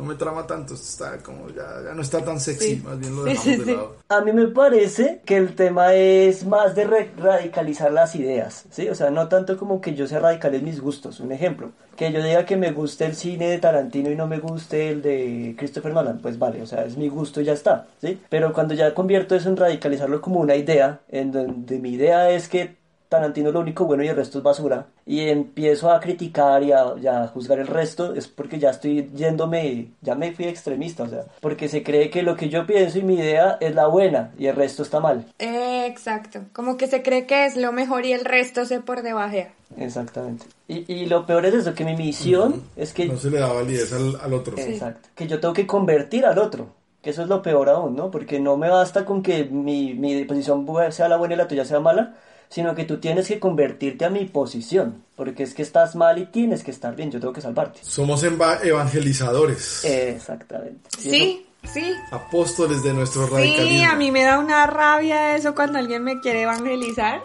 no me trama tanto, está como ya, ya no está tan sexy, más bien lo dejamos de lado. A mí me parece que el tema es más de radicalizar las ideas, ¿sí? O sea, no tanto como que yo sea radical en mis gustos. Un ejemplo, que yo diga que me guste el cine de Tarantino y no me guste el de Christopher Nolan, pues vale, o sea, es mi gusto y ya está, ¿sí? Pero cuando ya convierto eso en radicalizarlo como una idea, en donde mi idea es que Tarantino es lo único bueno y el resto es basura, y empiezo a criticar y a, juzgar el resto, es porque ya estoy yéndome, ya me fui extremista, o sea, porque se cree que lo que yo pienso y mi idea es la buena y el resto está mal. exacto, como que se cree que es lo mejor y el resto se por debajo. Exactamente. Y, y, lo peor es eso, que mi misión es que... No se le da validez al, al otro. Exacto. Que yo tengo que convertir al otro. Que eso es lo peor aún, ¿no? Porque no me basta con que mi, mi posición sea la buena y la tuya sea mala, sino que tú tienes que convertirte a mi posición, porque es que estás mal y tienes que estar bien, yo tengo que salvarte. Somos evangelizadores. Exactamente. Sí. Sí. Apóstoles de nuestro radicalismo. Sí, a mí me da una rabia eso cuando alguien me quiere evangelizar.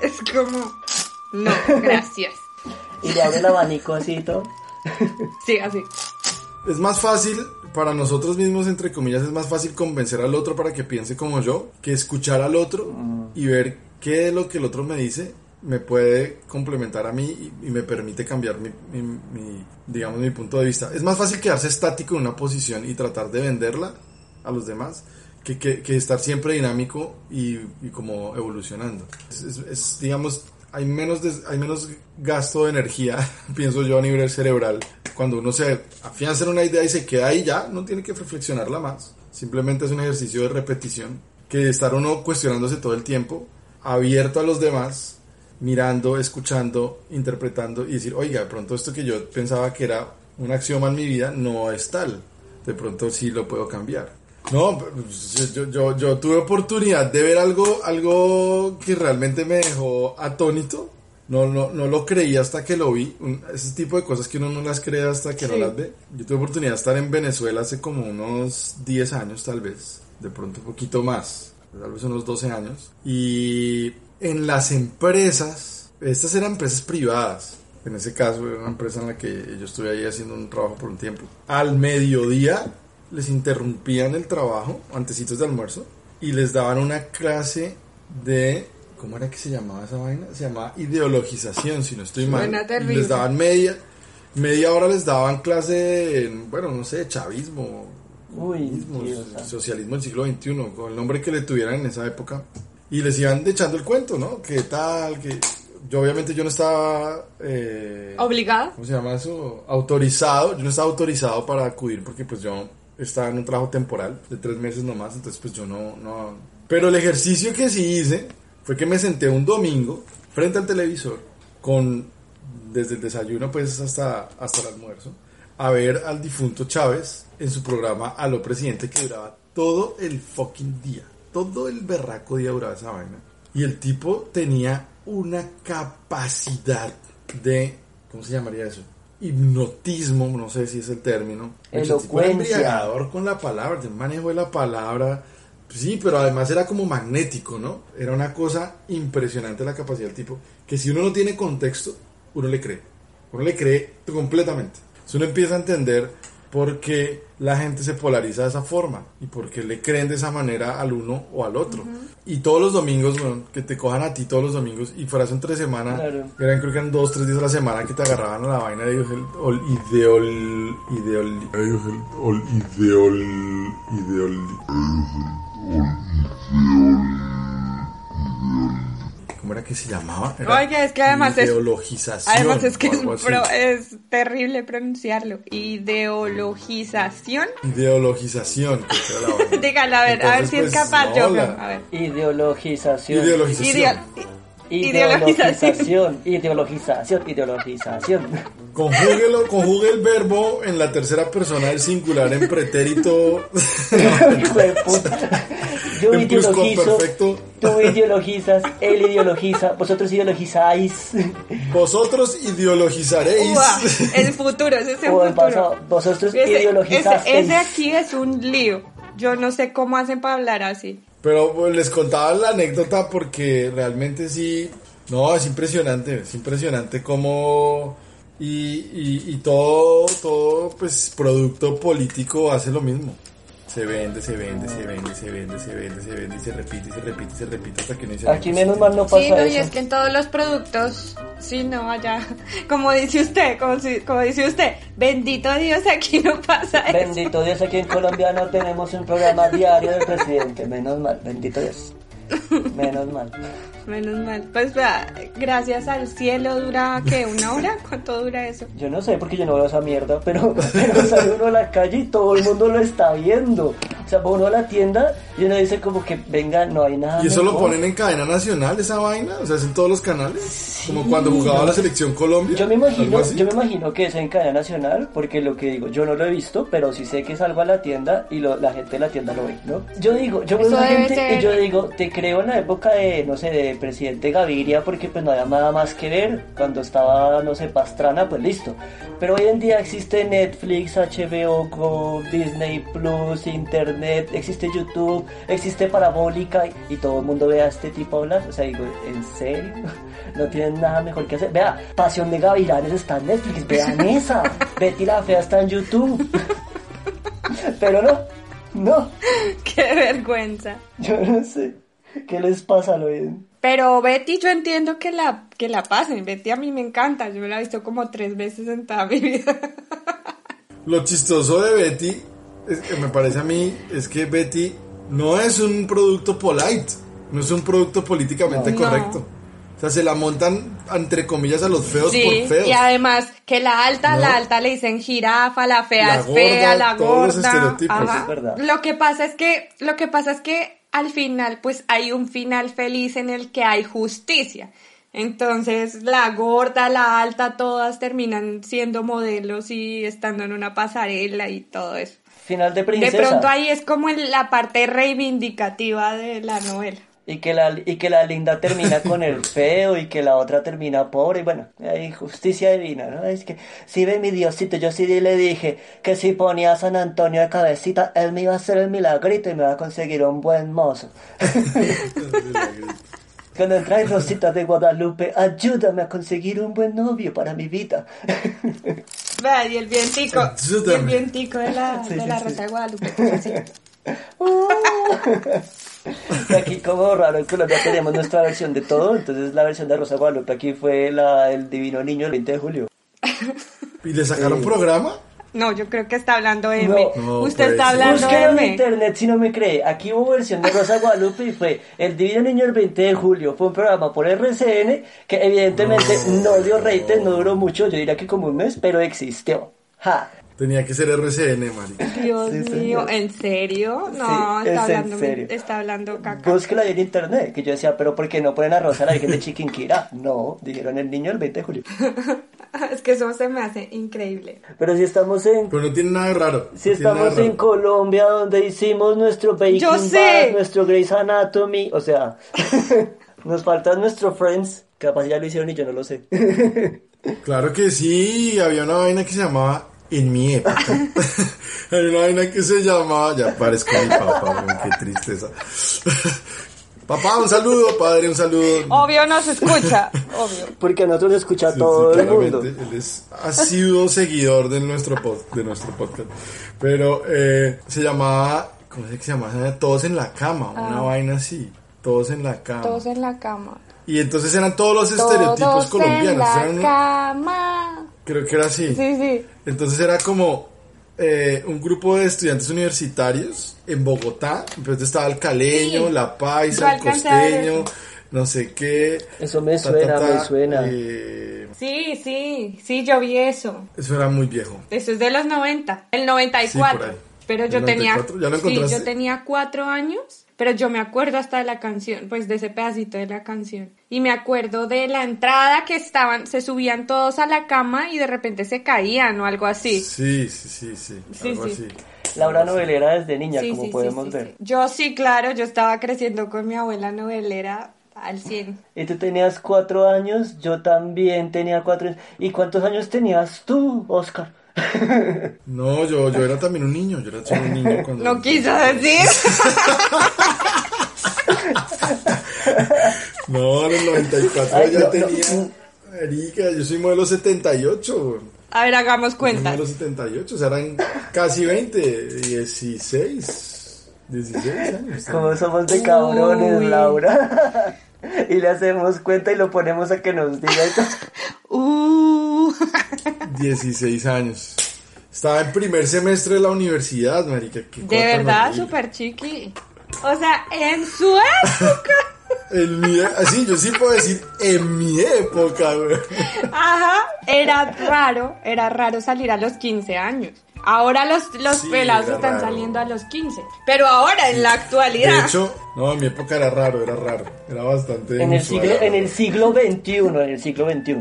Es como, no, <laughs> gracias. y le abre el abanico así y todo. <laughs> sí, así. Es más fácil para nosotros mismos, entre comillas, es más fácil convencer al otro para que piense como yo que escuchar al otro mm. y ver qué de lo que el otro me dice me puede complementar a mí y, me permite cambiar mi, digamos, mi punto de vista. Es más fácil quedarse estático en una posición y tratar de venderla a los demás que, que, estar siempre dinámico y, como evolucionando. Es, digamos, hay menos, hay menos gasto de energía, <laughs> pienso yo, a nivel cerebral. Cuando uno se afianza en una idea y se queda ahí ya, no tiene que reflexionarla más. Simplemente es un ejercicio de repetición que estar uno cuestionándose todo el tiempo abierto a los demás, mirando, escuchando, interpretando y decir, oiga, de pronto esto que yo pensaba que era un axioma en mi vida no es tal. De pronto sí lo puedo cambiar. No, yo, yo, yo tuve oportunidad de ver algo, algo que realmente me dejó atónito. No, no, no lo creí hasta que lo vi. ese tipo de cosas que uno no las cree hasta que no las ve. Yo tuve oportunidad de estar en Venezuela hace como unos 10 años tal vez. De pronto un poquito más tal vez unos 12 años. Y en las empresas, estas eran empresas privadas. En ese caso era una empresa en la que yo estuve ahí haciendo un trabajo por un tiempo. Al mediodía les interrumpían el trabajo, antecitos de almuerzo, y les daban una clase de... ¿Cómo era que se llamaba esa vaina? Se llamaba ideologización, si no estoy mal. les daban media, media hora les daban clase de, bueno, no sé, chavismo, Uy, socialismo del siglo XXI, con el nombre que le tuvieran en esa época. Y les iban echando el cuento, ¿no? Que tal, que yo obviamente yo no estaba... Eh, ¿Obligado? ¿Cómo se llama eso? Autorizado. Yo no estaba autorizado para acudir porque pues yo estaba en un trabajo temporal de tres meses nomás, entonces pues yo no... no... Pero el ejercicio que sí hice fue que me senté un domingo frente al televisor con desde el desayuno pues hasta, hasta el almuerzo a ver al difunto Chávez en su programa a lo presidente que duraba todo el fucking día. Todo el berraco día duraba esa vaina. Y el tipo tenía una capacidad de, ¿cómo se llamaría eso? Hipnotismo, no sé si es el término. Elocuencia. con la palabra, el manejo de la palabra. Sí, pero además era como magnético, ¿no? Era una cosa impresionante la capacidad del tipo, que si uno no tiene contexto, uno le cree. Uno le cree completamente. Si uno empieza a entender porque la gente se polariza de esa forma y porque le creen de esa manera al uno o al otro. Y todos los domingos, bueno, que te cojan a ti todos los domingos y fueras entre semana, Claro. eran creo que eran dos, tres días a la semana que te agarraban a la vaina de ideol, ol- ideol, ideol, ol- ideol, ideol, ¿Cómo era que se llamaba? Era Oye, es que además es- ideologización Además es que es, pro- terrible pronunciarlo. Ideologización. Ideologización. que la. <laughs> Dígalo, a ver, a ver si es pues, capaz no, yo. la- A ver. Ideologización. Ideologización. Ideo- Ideologización. Ideologización. Ideologización. Conjúguelo, conjugue el verbo en la tercera persona del singular en pretérito. <laughs> Yo En ideologizo. Tú ideologizas. Él ideologiza. Vosotros ideologizáis. Vosotros ideologizaréis. Ua, el futuro, ese es el futuro. pasado, vosotros Ese, ideologizasteis. ese, ese aquí es un lío. Yo no sé cómo hacen para hablar así. Pero pues, les contaba la anécdota porque realmente sí. No, es impresionante. Es impresionante cómo. Y, y, y todo, todo, pues, producto político hace lo mismo. Se vende, se vende, se vende, se vende, se vende, se vende, y se repite, y se repite, y se repite hasta que no dice Aquí menos mal no pasa Sí, no, y es que en todos los productos, sí, no, allá, <laughs> como dice usted, como, si- como dice usted, bendito Dios, aquí no pasa eso. Bendito Dios, aquí en Colombia no tenemos un programa diario del presidente. Menos mal, bendito Dios. Menos mal. Menos mal. Pues gracias al cielo dura, ¿qué? ¿Una hora? ¿Cuánto dura eso? Yo no sé porque yo no veo esa mierda, pero, <laughs> pero sale uno a la calle y todo el mundo lo está viendo. O sea, va uno a la tienda y uno dice como que venga, no hay nada. ¿Y eso lo ponen en cadena nacional, esa vaina? O sea, es en todos los canales. Como cuando jugaba no. la selección Colombia. Yo me imagino, yo me imagino que es en cadena nacional, porque lo que digo, yo no lo he visto, pero sí sé que salgo a la tienda y lo- la gente de la tienda lo ve, ¿no? Yo digo, yo veo a gente ser- y yo digo, te creo en la época de, no sé, de presidente Gaviria, porque pues no había nada más que ver, cuando estaba, no sé, Pastrana, pues listo. Pero hoy en día existe Netflix, HBO, Go, Disney Plus, Internet, existe YouTube, existe Parabólica y, y todo el mundo ve a este tipo hablar. O sea, digo, ¿en serio? <laughs> No tienen nada mejor que hacer. Vea, Pasión de Gavilanes está en Netflix, vean <laughs> esa. Betty la Fea está en YouTube. <laughs> Pero no, no, ¡Qué vergüenza! yo no sé. ¿Qué les pasa, lo bien? Pero Betty, yo entiendo que la, que la pasen. Betty a mí me encanta. Yo la he visto como tres veces en toda mi vida. <laughs> Lo chistoso de Betty, es que me parece a mí, es que Betty no es un producto polite, no es un producto políticamente No. correcto. O sea, se la montan, entre comillas, a los feos Sí, por feos. y además que la alta, ¿No? la alta le dicen jirafa, la fea La es fea, gorda, la todos los gorda. estereotipos. Ajá. Es verdad. Lo que pasa es que, lo que pasa es que al final, pues hay un final feliz en el que hay justicia. Entonces, la gorda, la alta, todas terminan siendo modelos y estando en una pasarela y todo eso. Final de De princesa. pronto ahí es como en la parte reivindicativa de la novela. Y que, la, y que la linda termina con el <laughs> feo y que la otra termina pobre. Y bueno, hay justicia divina, ¿no? Es que, si ve mi Diosito, yo sí le dije que si ponía a San Antonio de cabecita, él me iba a hacer el milagrito y me va a conseguir un buen mozo. <laughs> Cuando entra Rosita de Guadalupe, ayúdame a conseguir un buen novio para mi vida. <laughs> Vea, y el vientico, y el vientico de la, Sí, de sí, la sí. Rosa de Guadalupe. pues, así. <laughs> Y aquí como raro en Colombia tenemos nuestra versión de todo, entonces la versión de Rosa Guadalupe aquí fue la el Divino Niño el 20 de julio. <laughs> ¿Y le sacaron programa? No, yo creo que está hablando M. No. No, Usted pues. está hablando en internet si no me cree. Aquí hubo versión de Rosa Guadalupe y fue El Divino Niño el 20 de julio. Fue un programa por RCN que evidentemente no, dio rating, no duró mucho, yo diría que como un mes, pero existió. Ja. Tenía que ser RCN, marica. Dios Sí, mío. ¿en serio? No, Sí, está, es en hablando, serio. está hablando caca. Búsquela ahí en internet, que yo decía, pero ¿por qué no ponen a Rosa la Virgen de Chiquinquirá? No, dijeron el niño el 20 de julio. <laughs> Es que eso se me hace increíble. Pero si estamos en Pero no tiene nada de raro. Si no estamos en. Colombia donde hicimos nuestro Breaking Yo sé. Bad, nuestro Grey's Anatomy, o sea, <laughs> nos falta nuestro Friends, capaz ya lo hicieron y yo no lo sé. <laughs> Claro que sí, había una vaina que se llamaba En mi época. <laughs> había una vaina que se llamaba, ya parezco mi papá, qué tristeza. <laughs> Papá, un saludo, padre, un saludo. Obvio nos escucha, obvio. Porque a nosotros escucha Sí, todo sí, el mundo. claramente, Él es asiduo seguidor de nuestro, pod- de nuestro podcast. Pero eh, se llamaba, ¿cómo es que se llama? Todos en la cama, una vaina así. Todos en la cama. Ah. Todos en la cama. Y entonces eran todos los estereotipos Todos en colombianos. la eran- cama. creo que era así. Sí, sí. Entonces era como eh, un grupo de estudiantes universitarios en Bogotá. Entonces estaba el caleño, Sí. la paisa, el costeño, no sé qué. Eso me ta, suena, ta, ta, me suena. eh, Sí, sí, sí, yo vi eso. eso era muy viejo. Eso es de los 90, el 94. Sí, por ahí. Pero yo ¿El tenía, 94? ¿Ya lo sí, yo tenía cuatro años, pero yo me acuerdo hasta de la canción, pues de ese pedacito de la canción. Y me acuerdo de la entrada que estaban, se subían todos a la cama y de repente se caían o algo así. Sí, sí, sí, sí. Sí, algo sí. así. Laura novelera desde niña, Sí, como podemos sí, ver. sí. Yo sí, claro, yo estaba creciendo con mi abuela novelera al 100. Y tú tenías cuatro años, yo también tenía cuatro años. ¿Y cuántos años tenías tú, Oscar? <laughs> No, yo, yo era también un niño. Yo era solo un niño <laughs> cuando. No quiso decir. <laughs> No, en el 94 Ay, ya no, tenía. no. Marica, yo soy modelo 78. güey. A ver, hagamos cuenta. modelo 78, o sea, eran casi 20, 16. 16 años. Como somos de cabrones, Uy. Laura. <laughs> y le hacemos cuenta y lo ponemos a que nos diga esto. <laughs> Uh. <laughs> 16 años. Estaba en primer semestre de la universidad, marica. qué De verdad, súper chiqui. O sea, en su época. En mi, así, yo sí puedo decir, en mi época, güey. Ajá, era raro, era raro salir a los 15 años. Ahora los, los Sí, están raro. saliendo a los 15. Pero ahora, en la De actualidad. hecho, no, en mi época era raro, era raro. Era bastante. En el siglo, en el siglo XXI, en el siglo XXI.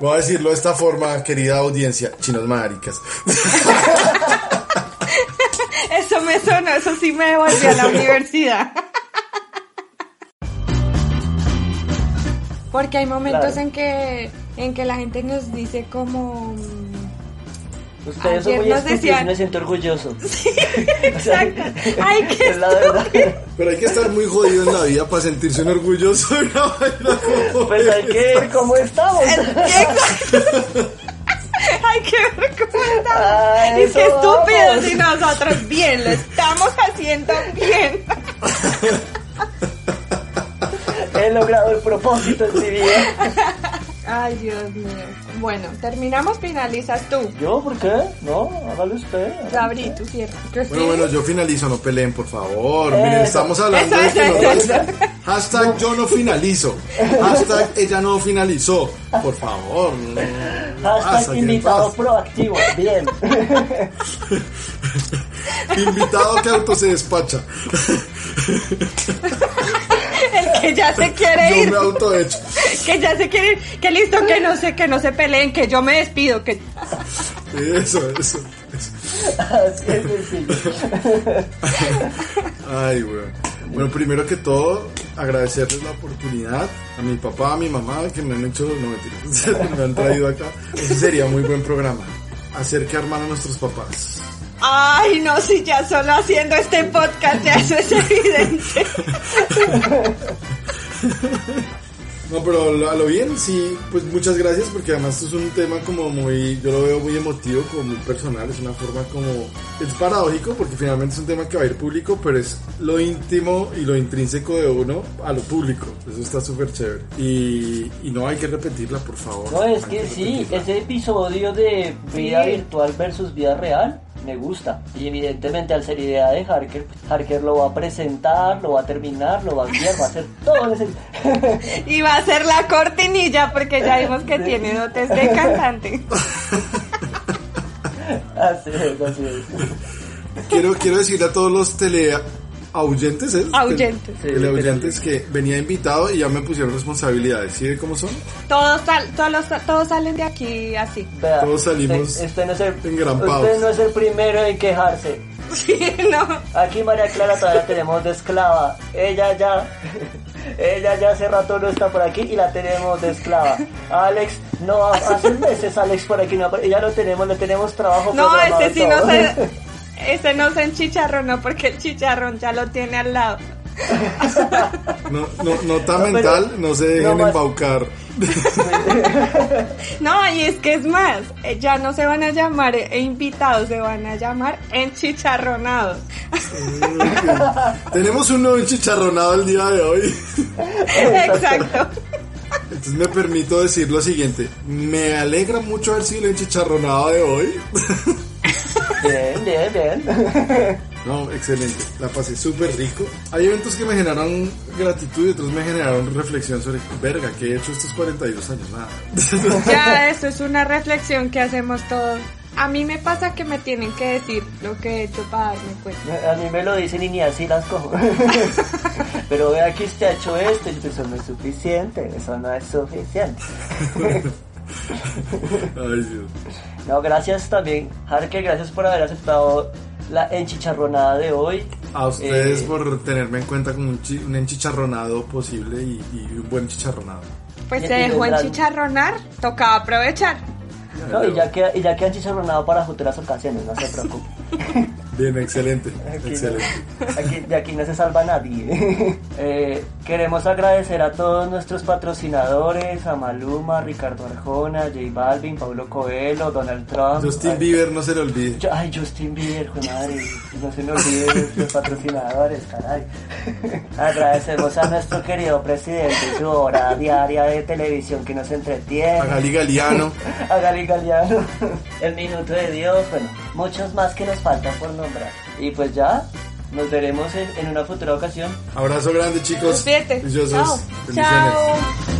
Voy a decirlo de esta forma, querida audiencia, chinos maricas. <laughs> Sonó, eso sí me devolvió a la universidad. Porque hay momentos Claro. en que en que la gente nos dice como Ustedes son muy estúpidos decían- me siento orgulloso. <laughs> Exacto. Hay que Es la verdad. Pero hay que estar muy jodido en la vida para sentirse un orgulloso de una vaina como Pues hay que ver cómo estamos. Exacto. <laughs> Hay que ver cómo estamos. Eso qué estúpidos y nosotros bien, lo estamos haciendo bien. He logrado el propósito en mi vida. Ay, Dios mío. Bueno, terminamos, finalizas tú. ¿Yo? ¿Por qué? No, hágalo usted. Gabri, tú cierra. Yo Bueno, sí. bueno, yo finalizo, no peleen, por favor. Miren, estamos hablando Eso, de que eso, no- eso. Hashtag yo no finalizo. Hashtag ella no finalizó. Por favor. Hashtag ¿qué invitado proactivo. Bien. <laughs> Invitado que auto se despacha. El que ya se quiere Yo ir. me auto hecho. <laughs> Que ya se quiere ir. Que listo, que no se, que no se peleen, que yo me despido. Que... Eso, eso. eso. Así es sencillo. Ay, weón. Bueno, primero que todo, agradecerles la oportunidad a mi papá, a mi mamá, que me han hecho, no <laughs> me han traído acá. Ese sería muy buen programa. Hacer que arman a nuestros papás. Ay, no, si ya solo haciendo este podcast ya eso es evidente. <laughs> No, pero a lo bien, sí, pues muchas gracias porque además es un tema como muy, yo lo veo muy emotivo, como muy personal, es una forma como, es paradójico porque finalmente es un tema que va a ir público, pero es lo íntimo y lo intrínseco de uno a lo público, eso está súper chévere. Y, y no hay que repetirla, por favor. No, es Hay que sí, ese episodio de vida Sí. virtual versus vida real me gusta. Y evidentemente al ser idea de Harker, Harker lo va a presentar, lo va a terminar, lo va a guiar, va a hacer todo ese... <laughs> Y va a ser la cortinilla porque ya vimos que tiene dotes de cantante. <laughs> así es, así es. Quiero, quiero decirle a todos los teleahuyentes, ¿eh? Ahuyentes. Sí, Teleahuyentes que venía invitado y ya me pusieron responsabilidades. ¿Sí ve cómo son? Todos, sal- todos, los- todos salen de aquí así. Vea, Todos salimos usted, usted no es el, engrampados. usted no es el primero en quejarse. Sí, <laughs> no. Aquí María Clara todavía tenemos de esclava. Ella ya, <laughs> ella ya hace rato no está por aquí y la tenemos de esclava. Alex, no, hace meses Alex por aquí no Ya lo tenemos, le tenemos trabajo. No, ese sí y no todo. se. <laughs> ese no se enchicharronó porque el chicharrón ya lo tiene al lado. <laughs> No, no, nota No, mental, no se dejen no más- embaucar. <laughs> No, y es que es más, eh, ya no se van a llamar eh, invitados, se van a llamar enchicharronados. Tenemos un nuevo enchicharronado el día de hoy. Exacto. Entonces me permito decir lo siguiente. Me alegra mucho haber sido el enchicharronado de hoy. <laughs> Bien, bien, bien. <laughs> No, excelente. La pasé súper rico. Hay eventos que me generaron gratitud y otros me generaron reflexión sobre, verga, ¿qué he hecho estos 42 años? Nada. <laughs> Ya, eso es una reflexión que hacemos todos. A mí me pasa que me tienen que decir lo que he hecho para darme cuenta. A mí me lo dicen y ni así las cojo. <laughs> Pero vea que usted ha hecho esto y eso no es suficiente, eso no es suficiente. Ay, Dios. No, gracias también, Jarque, gracias por haber aceptado la enchicharronada de hoy. A ustedes Eh, por tenerme en cuenta como un, chi- un enchicharronado posible y, y un buen chicharronado. Pues se dejó enchicharronar, tocaba aprovechar. No, y ya queda, y ya queda enchicharronado para futuras ocasiones, no se preocupe. <laughs> Bien, excelente. Aquí, Excelente. no- aquí- de aquí no se salva nadie. <laughs> Eh, queremos agradecer a todos nuestros patrocinadores, a Maluma, Ricardo Arjona, J Balvin, Pablo Coelho, Donald Trump. Justin Ay, Bieber, no se le olvide. yo- Ay, Justin Bieber, madre, no se me olviden los patrocinadores, caray. <laughs> Agradecemos a nuestro querido presidente su hora diaria de televisión que nos entretiene. A Gali Galiano. <laughs> a Gali Galeano, el minuto de Dios, bueno, muchos más que nos faltan por nombrar. Y pues ya, nos veremos en, en una futura ocasión. Abrazo grande, chicos. Juiciosos. Chao. Bendiciones. Chao.